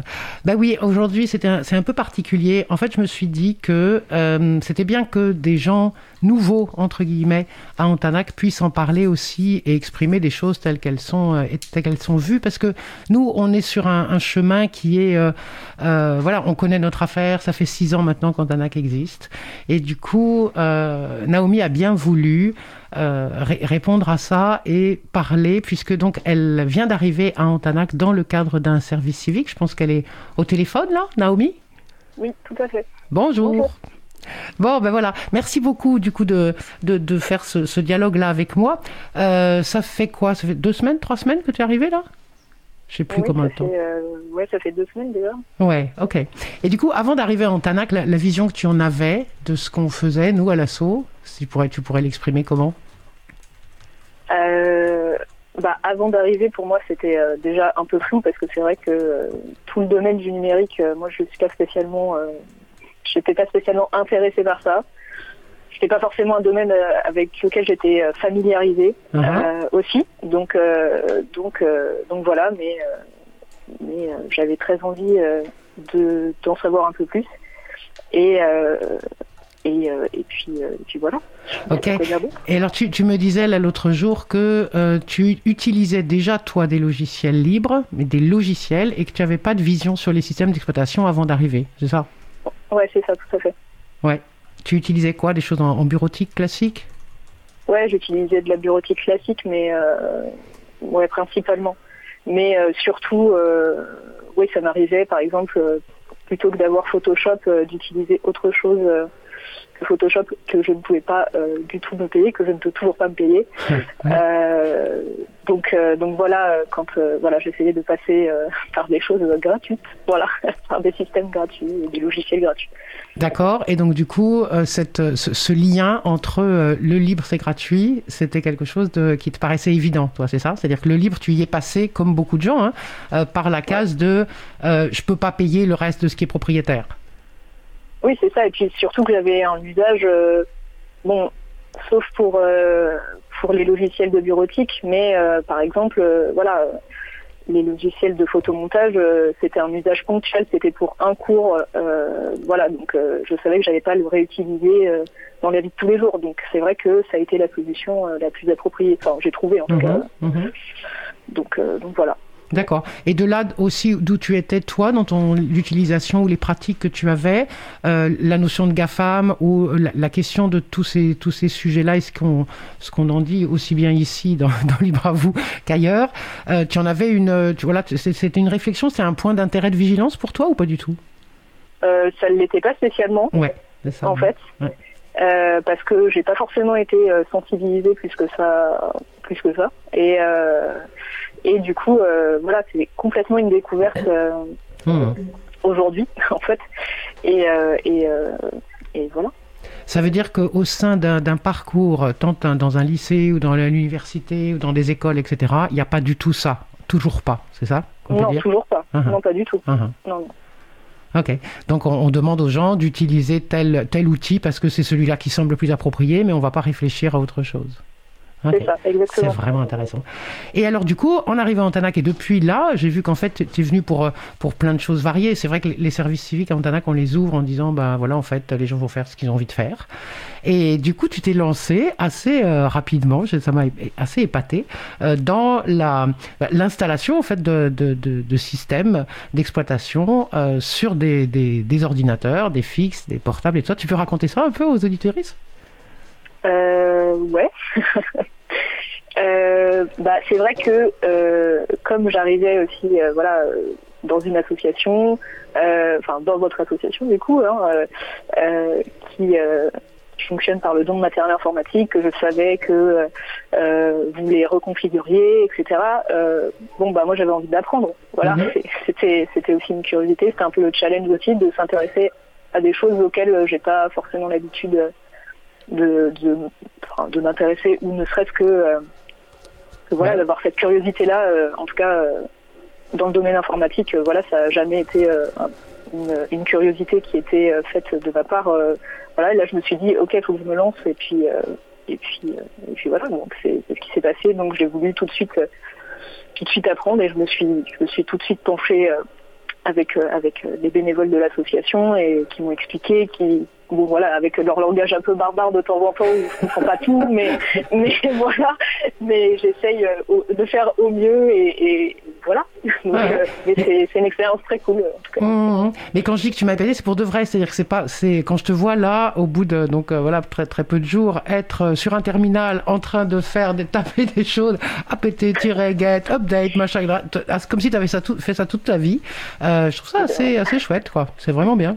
Ben oui, aujourd'hui c'est un, un, peu particulier. En fait, je me suis dit que euh, c'était bien que des gens nouveaux entre guillemets à Antanac puissent en parler aussi et exprimer des choses telles qu'elles sont euh, telles qu'elles sont vues parce que nous on est sur un, chemin qui est euh, voilà on connaît notre affaire ça fait six ans maintenant qu'Antanac existe et du coup Naomi a bien voulu euh, répondre à ça et parler, puisque donc elle vient d'arriver à Antanac dans le cadre d'un service civique. Je pense qu'elle est au téléphone là, Naomi? Oui, tout à fait. Bonjour. Bon, ben voilà. Merci beaucoup du coup de, de, faire ce, dialogue-là avec moi. Euh, ça fait quoi? Ça fait deux semaines, trois semaines que tu es arrivé là? Je sais plus comment le temps. Euh, ouais, ça fait deux semaines déjà. Ouais, ok. Et du coup, avant d'arriver à Antanac, la, vision que tu en avais de ce qu'on faisait, nous, à l'assaut, si tu pourrais, tu pourrais l'exprimer comment? Euh, bah, avant d'arriver, pour moi, c'était euh, déjà un peu flou parce que c'est vrai que tout le domaine du numérique, moi, je suis pas spécialement, j'étais pas spécialement intéressée par ça. C'était pas forcément un domaine avec lequel j'étais familiarisée uh-huh. aussi. Donc, donc, donc voilà. Mais, mais j'avais très envie de d'en savoir un peu plus. Et euh, et, puis, euh, puis voilà. Ok. Et alors, tu, tu me disais l'autre jour que euh, tu utilisais déjà, toi, des logiciels libres, mais des logiciels, et que tu n'avais pas de vision sur les systèmes d'exploitation avant d'arriver, c'est ça? Ouais, c'est ça, tout à fait. Ouais. Tu utilisais quoi Des choses en, bureautique classique? Ouais, j'utilisais de la bureautique classique, mais ouais, principalement. Mais surtout, oui, ça m'arrivait, par exemple, plutôt que d'avoir Photoshop, d'utiliser autre chose Photoshop que je ne pouvais pas euh, du tout me payer, que je ne peux toujours pas me payer. [LAUGHS] Euh, donc, euh, donc voilà, quand voilà, j'essayais de passer [LAUGHS] par des choses gratuites, voilà, [LAUGHS] par des systèmes gratuits des logiciels gratuits. D'accord. Et donc du coup, cette, ce, lien entre le libre c'est gratuit, c'était quelque chose de, qui te paraissait évident, toi, c'est ça? C'est-à-dire que le libre, tu y es passé, comme beaucoup de gens, hein, par la case de je peux pas payer le reste de ce qui est propriétaire. Oui, c'est ça. Et puis surtout que j'avais un usage, euh, bon, sauf pour euh, pour les logiciels de bureautique, mais euh, par exemple, voilà, les logiciels de photomontage, c'était un usage ponctuel, c'était pour un cours, voilà. Donc je savais que j'allais pas le réutiliser dans la vie de tous les jours. Donc c'est vrai que ça a été la solution la plus appropriée. Enfin, j'ai trouvé en tout cas. Mhm, mhm. Donc donc voilà. D'accord. Et de là aussi d'où tu étais toi dans ton l'utilisation ou les pratiques que tu avais, euh, la notion de GAFAM ou la, question de tous ces tous ces sujets-là et ce qu'on ce qu'on en dit aussi bien ici dans, [LAUGHS] dans Libre à vous qu'ailleurs, euh, tu en avais une tu, voilà c'était une réflexion, c'est un point d'intérêt de vigilance pour toi ou pas du tout? Euh, Ça ne l'était pas spécialement. Ouais, c'est ça. En fait. Euh, parce que j'ai pas forcément été sensibilisée plus que ça, plus que ça. Et et du coup, euh, voilà, c'est complètement une découverte euh, hmm. aujourd'hui, [LAUGHS] en fait. Et, euh, et, voilà. Ça veut dire qu'au sein d'un parcours, tant dans un lycée ou dans l'université ou dans des écoles, etc., il n'y a pas du tout ça. Toujours pas, c'est ça Non, toujours pas. Uh-huh. Non, pas du tout. Uh-huh. Non. Ok. Donc on, demande aux gens d'utiliser tel, tel outil parce que c'est celui-là qui semble le plus approprié, mais on ne va pas réfléchir à autre chose. C'est vraiment intéressant. Et alors, du coup, en arrivant à Antanac, et depuis là, j'ai vu qu'en fait, tu es venu pour, euh, pour plein de choses variées. C'est vrai que les services civiques à Antanac, on les ouvre en disant, bah voilà, en fait, les gens vont faire ce qu'ils ont envie de faire. Et du coup, tu t'es lancé assez euh, rapidement, ça m'a assez épaté, euh, dans l'installation, en fait, de, de, de, systèmes d'exploitation sur des, des, des, ordinateurs, des fixes, des portables et tout ça. Tu peux raconter ça un peu aux auditeuristes? Euh, ouais. [LAUGHS] bah, c'est vrai que comme j'arrivais aussi voilà dans une association, enfin dans votre association du coup, hein, qui fonctionne par le don de matériel informatique, que je savais que euh, vous les reconfiguriez, etc. Euh, bon, bah moi j'avais envie d'apprendre. Voilà, mhm. [LAUGHS] c'était c'était aussi une curiosité, c'était un peu le challenge aussi de s'intéresser à des choses auxquelles euh, j'ai pas forcément l'habitude de de, de m'intéresser ou ne serait-ce que, voilà d'avoir cette curiosité là. en tout cas, dans le domaine informatique, voilà, ça a jamais été une, une, curiosité qui était faite de ma part voilà, là je me suis dit ok, il faut que je me lance et puis euh, et puis euh, et puis voilà, donc c'est ce qui s'est passé. Donc j'ai voulu tout de suite euh, tout de suite apprendre et je me suis je me suis tout de suite penchée avec avec les bénévoles de l'association et qui m'ont expliqué qui bon voilà, avec leur langage un peu barbare de temps en temps, je comprends pas tout, [LAUGHS] mais mais voilà, mais j'essaye euh, de faire au mieux et, voilà. Euh, mais c'est une expérience très cool en tout cas. Mmh, mmh. Mais quand je dis que tu m'as appelé, c'est pour de vrai, c'est-à-dire que c'est pas, c'est quand je te vois là, au bout de donc euh, voilà très très peu de jours, être sur un terminal en train de faire de [LAUGHS] taper des choses, apt-get, update, machin, comme si tu avais ça tout, fait ça toute ta vie. je trouve ça assez assez chouette quoi. C'est vraiment bien.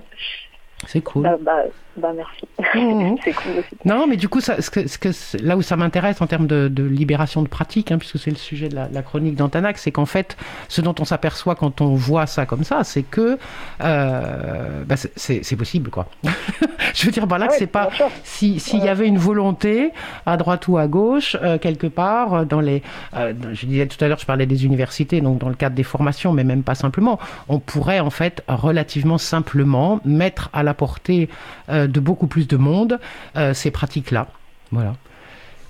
C'est cool. Bah, bah, bah merci. Mmh. [LAUGHS] c'est cool aussi. Non, mais du coup, ça, ce que, ce que, là où ça m'intéresse en termes de, de, libération de pratique, hein, puisque c'est le sujet de la, la chronique d'Antanac, c'est qu'en fait, ce dont on s'aperçoit quand on voit ça comme ça, c'est que euh, bah c'est possible, quoi. [LAUGHS] je veux dire par là ah que c'est pas si s'il y avait une volonté à droite ou à gauche euh, quelque part dans les, euh, je disais tout à l'heure, je parlais des universités, donc dans le cadre des formations, mais même pas simplement, on pourrait en fait relativement simplement mettre à la portée euh, de beaucoup plus de monde euh, ces pratiques-là. Voilà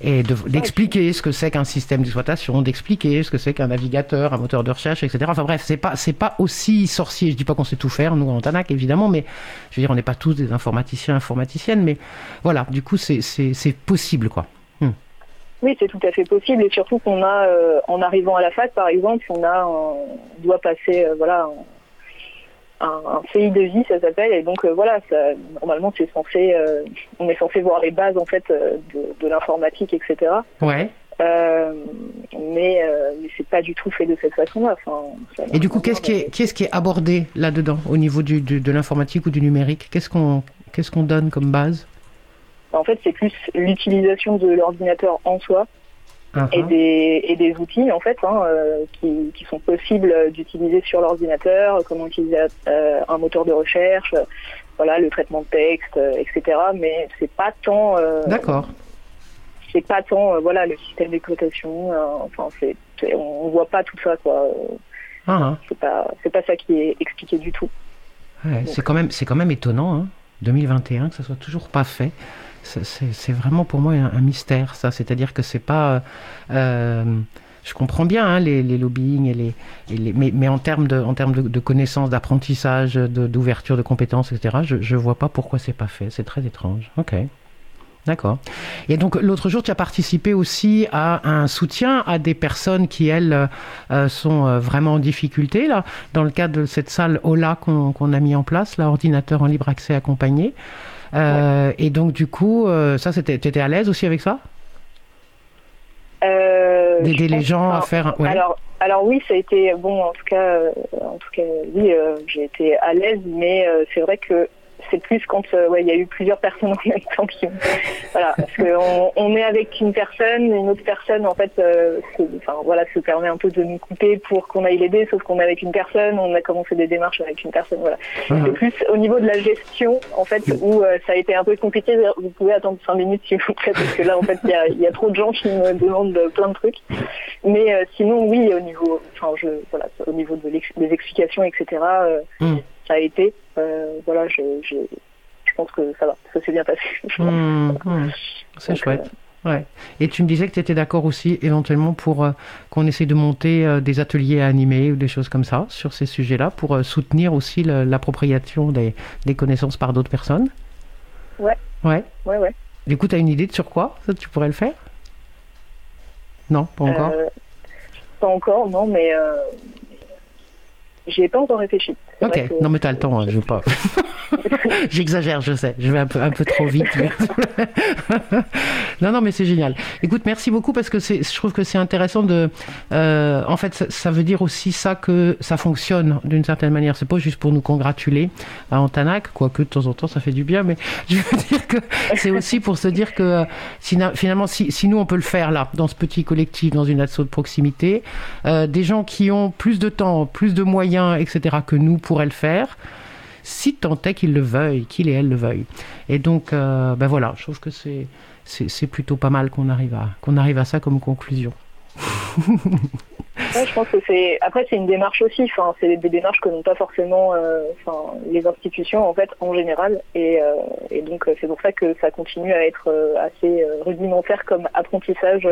et d'expliquer ce que c'est qu'un système d'exploitation, d'expliquer ce que c'est qu'un navigateur, un moteur de recherche, etc. Enfin bref, c'est pas c'est pas aussi sorcier. Je dis pas qu'on sait tout faire, nous en Tanac évidemment, mais je veux dire, on n'est pas tous des informaticiens, informaticiennes, mais voilà, du coup c'est possible quoi. Hmm. Oui, c'est tout à fait possible et surtout qu'on a, euh, en arrivant à la fac par exemple, on a, on doit passer, voilà un, CI de vie, ça s'appelle. Et donc euh, voilà, ça, normalement c'est censé, euh, on est censé voir les bases en fait euh, de, l'informatique, etc. Ouais. mais mais c'est pas du tout fait de cette façon-là. Enfin, et du coup, qu'est-ce qui est qui est abordé là-dedans au niveau du, de l'informatique ou du numérique? Qu'est-ce qu'on qu'est-ce qu'on donne comme base? En fait, c'est plus l'utilisation de l'ordinateur en soi et, des, et des outils en fait hein, euh, qui, qui, sont possibles d'utiliser sur l'ordinateur, comment utiliser euh, un moteur de recherche, voilà le traitement de texte, euh, etc. Mais c'est pas tant. D'accord. C'est pas tant voilà le système d'exploitation. enfin c'est on, voit pas tout ça quoi. Hein. C'est pas c'est pas ça qui est expliqué du tout. Ouais, c'est quand même c'est quand même étonnant hein, 2021 que ça soit toujours pas fait c'est vraiment pour moi un, mystère, ça. C'est-à-dire que c'est pas. Euh, je comprends bien hein, les, les, lobbying, et les, mais, en termes de, en termes de, connaissances, d'apprentissage, d'ouverture de, compétences, etc., je ne vois pas pourquoi c'est pas fait. C'est très étrange. Ok. D'accord. Et donc l'autre jour, tu as participé aussi à un soutien à des personnes qui, elles, euh, sont euh, vraiment en difficulté, là, dans le cadre de cette salle OLA qu'on a mis en place, l'ordinateur en libre accès accompagné. Euh, et donc, du coup, euh, ça, c'était, étais à l'aise aussi avec ça? Euh, D'aider les gens à faire. Alors, alors oui, ça a été bon. En tout cas, en tout cas, oui, j'ai été à l'aise, mais c'est vrai que c'est plus quand euh, ouais, il y a eu plusieurs personnes en même temps qui voilà parce qu'on on est avec une personne une autre personne en fait euh, enfin voilà se permet un peu de nous couper pour qu'on aille l'aider sauf qu'on est avec une personne on a commencé des démarches avec une personne voilà. Mhm. c'est plus au niveau de la gestion en fait où euh, ça a été un peu compliqué. Vous pouvez attendre cinq minutes s'il vous plaît parce que là en fait il y a, y a, trop de gens qui me demandent plein de trucs. Mais sinon oui au niveau enfin je voilà au niveau de des explications etc ça a été. Euh, voilà, je, je, pense que ça va, ça s'est bien passé. [LAUGHS] Mmh, mmh. C'est chouette. Euh, ouais. Et tu me disais que tu étais d'accord aussi éventuellement pour euh, qu'on essaie de monter des ateliers à animer ou des choses comme ça sur ces sujets-là pour soutenir aussi l'appropriation des, des, connaissances par d'autres personnes? Ouais. Ouais. Ouais, ouais. Du coup, tu as une idée de sur quoi ça, tu pourrais le faire? Non, pas encore? Pas encore, non, mais J'ai pas encore réfléchi. Ok, non mais t'as le temps, hein, je veux pas. [LAUGHS] J'exagère, je sais, je vais un peu, un peu trop vite. [LAUGHS] non, non, mais c'est génial. Écoute, merci beaucoup parce que je trouve que c'est intéressant de. Euh, en fait, ça, veut dire aussi ça que ça fonctionne d'une certaine manière. C'est pas juste pour nous congratuler à Antanac, quoique de temps en temps ça fait du bien, mais [LAUGHS] je veux dire que c'est aussi pour se dire que finalement, si, si, nous on peut le faire là, dans ce petit collectif, dans une asso de proximité, euh, des gens qui ont plus de temps, plus de moyens, etc., que nous pourraient le faire si tant est qu'ils le veuillent, qu'il et elle le veuillent. Et donc, euh, ben voilà, je trouve que c'est, c'est, plutôt pas mal qu'on arrive, à, qu'on arrive à ça comme conclusion. [LAUGHS] je pense que c'est après c'est une démarche aussi. Enfin, c'est des démarches que n'ont pas forcément euh, enfin, les institutions en fait en général. Et, euh, et donc c'est pour ça que ça continue à être assez rudimentaire comme apprentissage.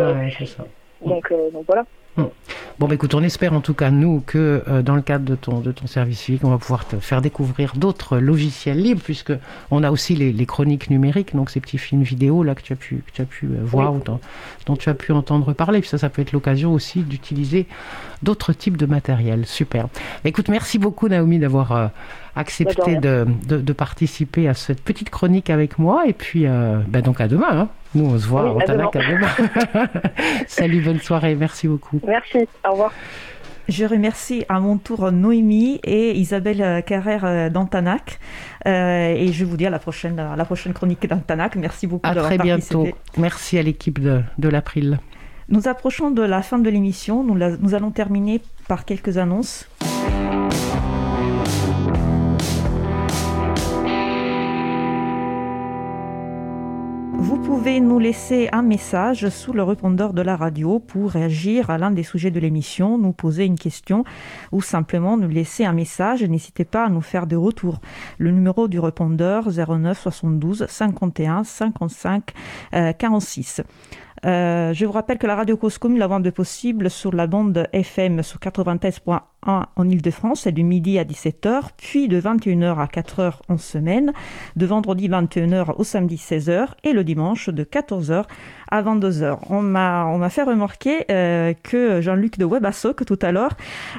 ça. Donc, donc voilà. Bon, bah, écoute, on espère en tout cas, nous, que euh, dans le cadre de ton, de ton service civique, on va pouvoir te faire découvrir d'autres logiciels libres, puisque on a aussi les, chroniques numériques, donc ces petits films vidéo là que tu as pu, tu as pu euh, voir ou dont, tu as pu entendre parler. Puis ça, ça peut être l'occasion aussi d'utiliser d'autres types de matériel. Super. Écoute, merci beaucoup, Naomi, d'avoir. Euh, accepté de, de, participer à cette petite chronique avec moi. Et puis, ben donc à demain. Hein. Nous, on se voit au Tanac à demain. [LAUGHS] Salut, bonne soirée. Merci beaucoup. Merci. Au revoir. Je remercie à mon tour Noémie et Isabelle Carrère d'Antanac. Euh, et je vous dis à la prochaine, à la prochaine chronique d'Antanac. Merci beaucoup à très bientôt. Merci à l'équipe de, de l'April. Nous approchons de la fin de l'émission. Nous, nous allons terminer par quelques annonces. Vous pouvez nous laisser un message sous le répondeur de la radio pour réagir à l'un des sujets de l'émission, nous poser une question ou simplement nous laisser un message. N'hésitez pas à nous faire des retours. Le numéro du répondeur 09 72 51 55 46. Euh, je vous rappelle que la radio Cause Commune, la vente de possible sur la bande FM sur 93.1 en Ile-de-France, c'est du midi à 17h, puis de 21h à 4h en semaine, de vendredi 21h au samedi 16h et le dimanche de 14h à 22h. On m'a, on m'a fait remarquer euh, que Jean-Luc de Webasoc, tout à l'heure,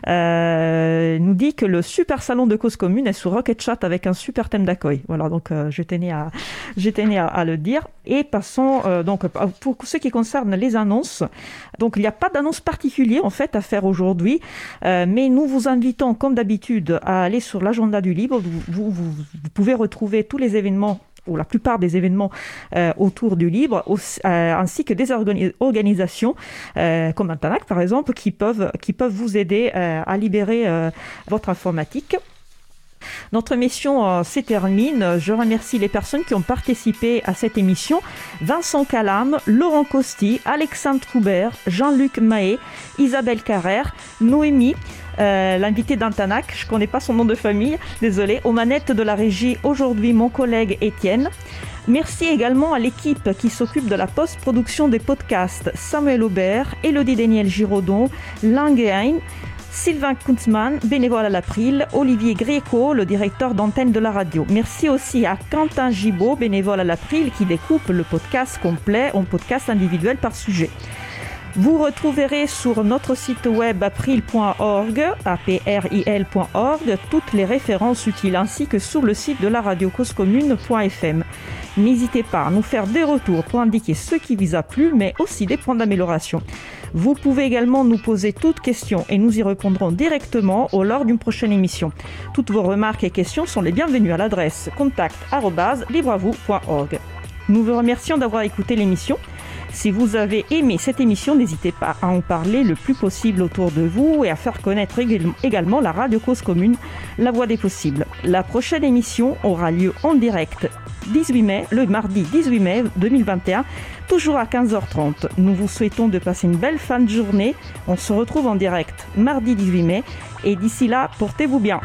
euh, nous dit que le super salon de cause commune est sous Rocket Chat avec un super thème d'accueil. Voilà, donc euh, je tenais, à, je tenais à, le dire. Et passons, donc, pour ce qui concerne les annonces, donc il n'y a pas d'annonce particulière en fait à faire aujourd'hui, mais nous vous invitons, comme d'habitude, à aller sur l'agenda du libre. vous, vous pouvez retrouver tous les événements ou la plupart des événements euh, autour du libre, euh, ainsi que des organisations euh, comme Antanac par exemple, qui peuvent, vous aider à libérer votre informatique. Notre émission se termine. Je remercie les personnes qui ont participé à cette émission. Vincent Calam, Laurent Costi, Alexandre Troubert, Jean-Luc Mahé, Isabelle Carrère, Noémie, euh, l'invité d'Antanac, je ne connais pas son nom de famille, désolé, aux manettes de la régie aujourd'hui mon collègue Étienne. Merci également à l'équipe qui s'occupe de la post-production des podcasts Samuel Aubert, Elodie Daniel Giraudon, Langeheim, Sylvain Kunzmann, bénévole à l'April, Olivier Gréco, le directeur d'antenne de la radio. Merci aussi à Quentin Gibaud, bénévole à l'April, qui découpe le podcast complet en podcast individuel par sujet. Vous retrouverez sur notre site web april.org, april.org, toutes les références utiles ainsi que sur le site de la radio causecommune.fm. N'hésitez pas à nous faire des retours pour indiquer ce qui vous a plu, mais aussi des points d'amélioration. Vous pouvez également nous poser toutes questions et nous y répondrons directement au lors d'une prochaine émission. Toutes vos remarques et questions sont les bienvenues à l'adresse contact@libreavou.org. Nous vous remercions d'avoir écouté l'émission. Si vous avez aimé cette émission, n'hésitez pas à en parler le plus possible autour de vous et à faire connaître également la radio cause commune, la voix des possibles. La prochaine émission aura lieu en direct 18 mai, le mardi 18 mai 2021, toujours à 15h30. Nous vous souhaitons de passer une belle fin de journée. On se retrouve en direct mardi 18 mai et d'ici là, portez-vous bien.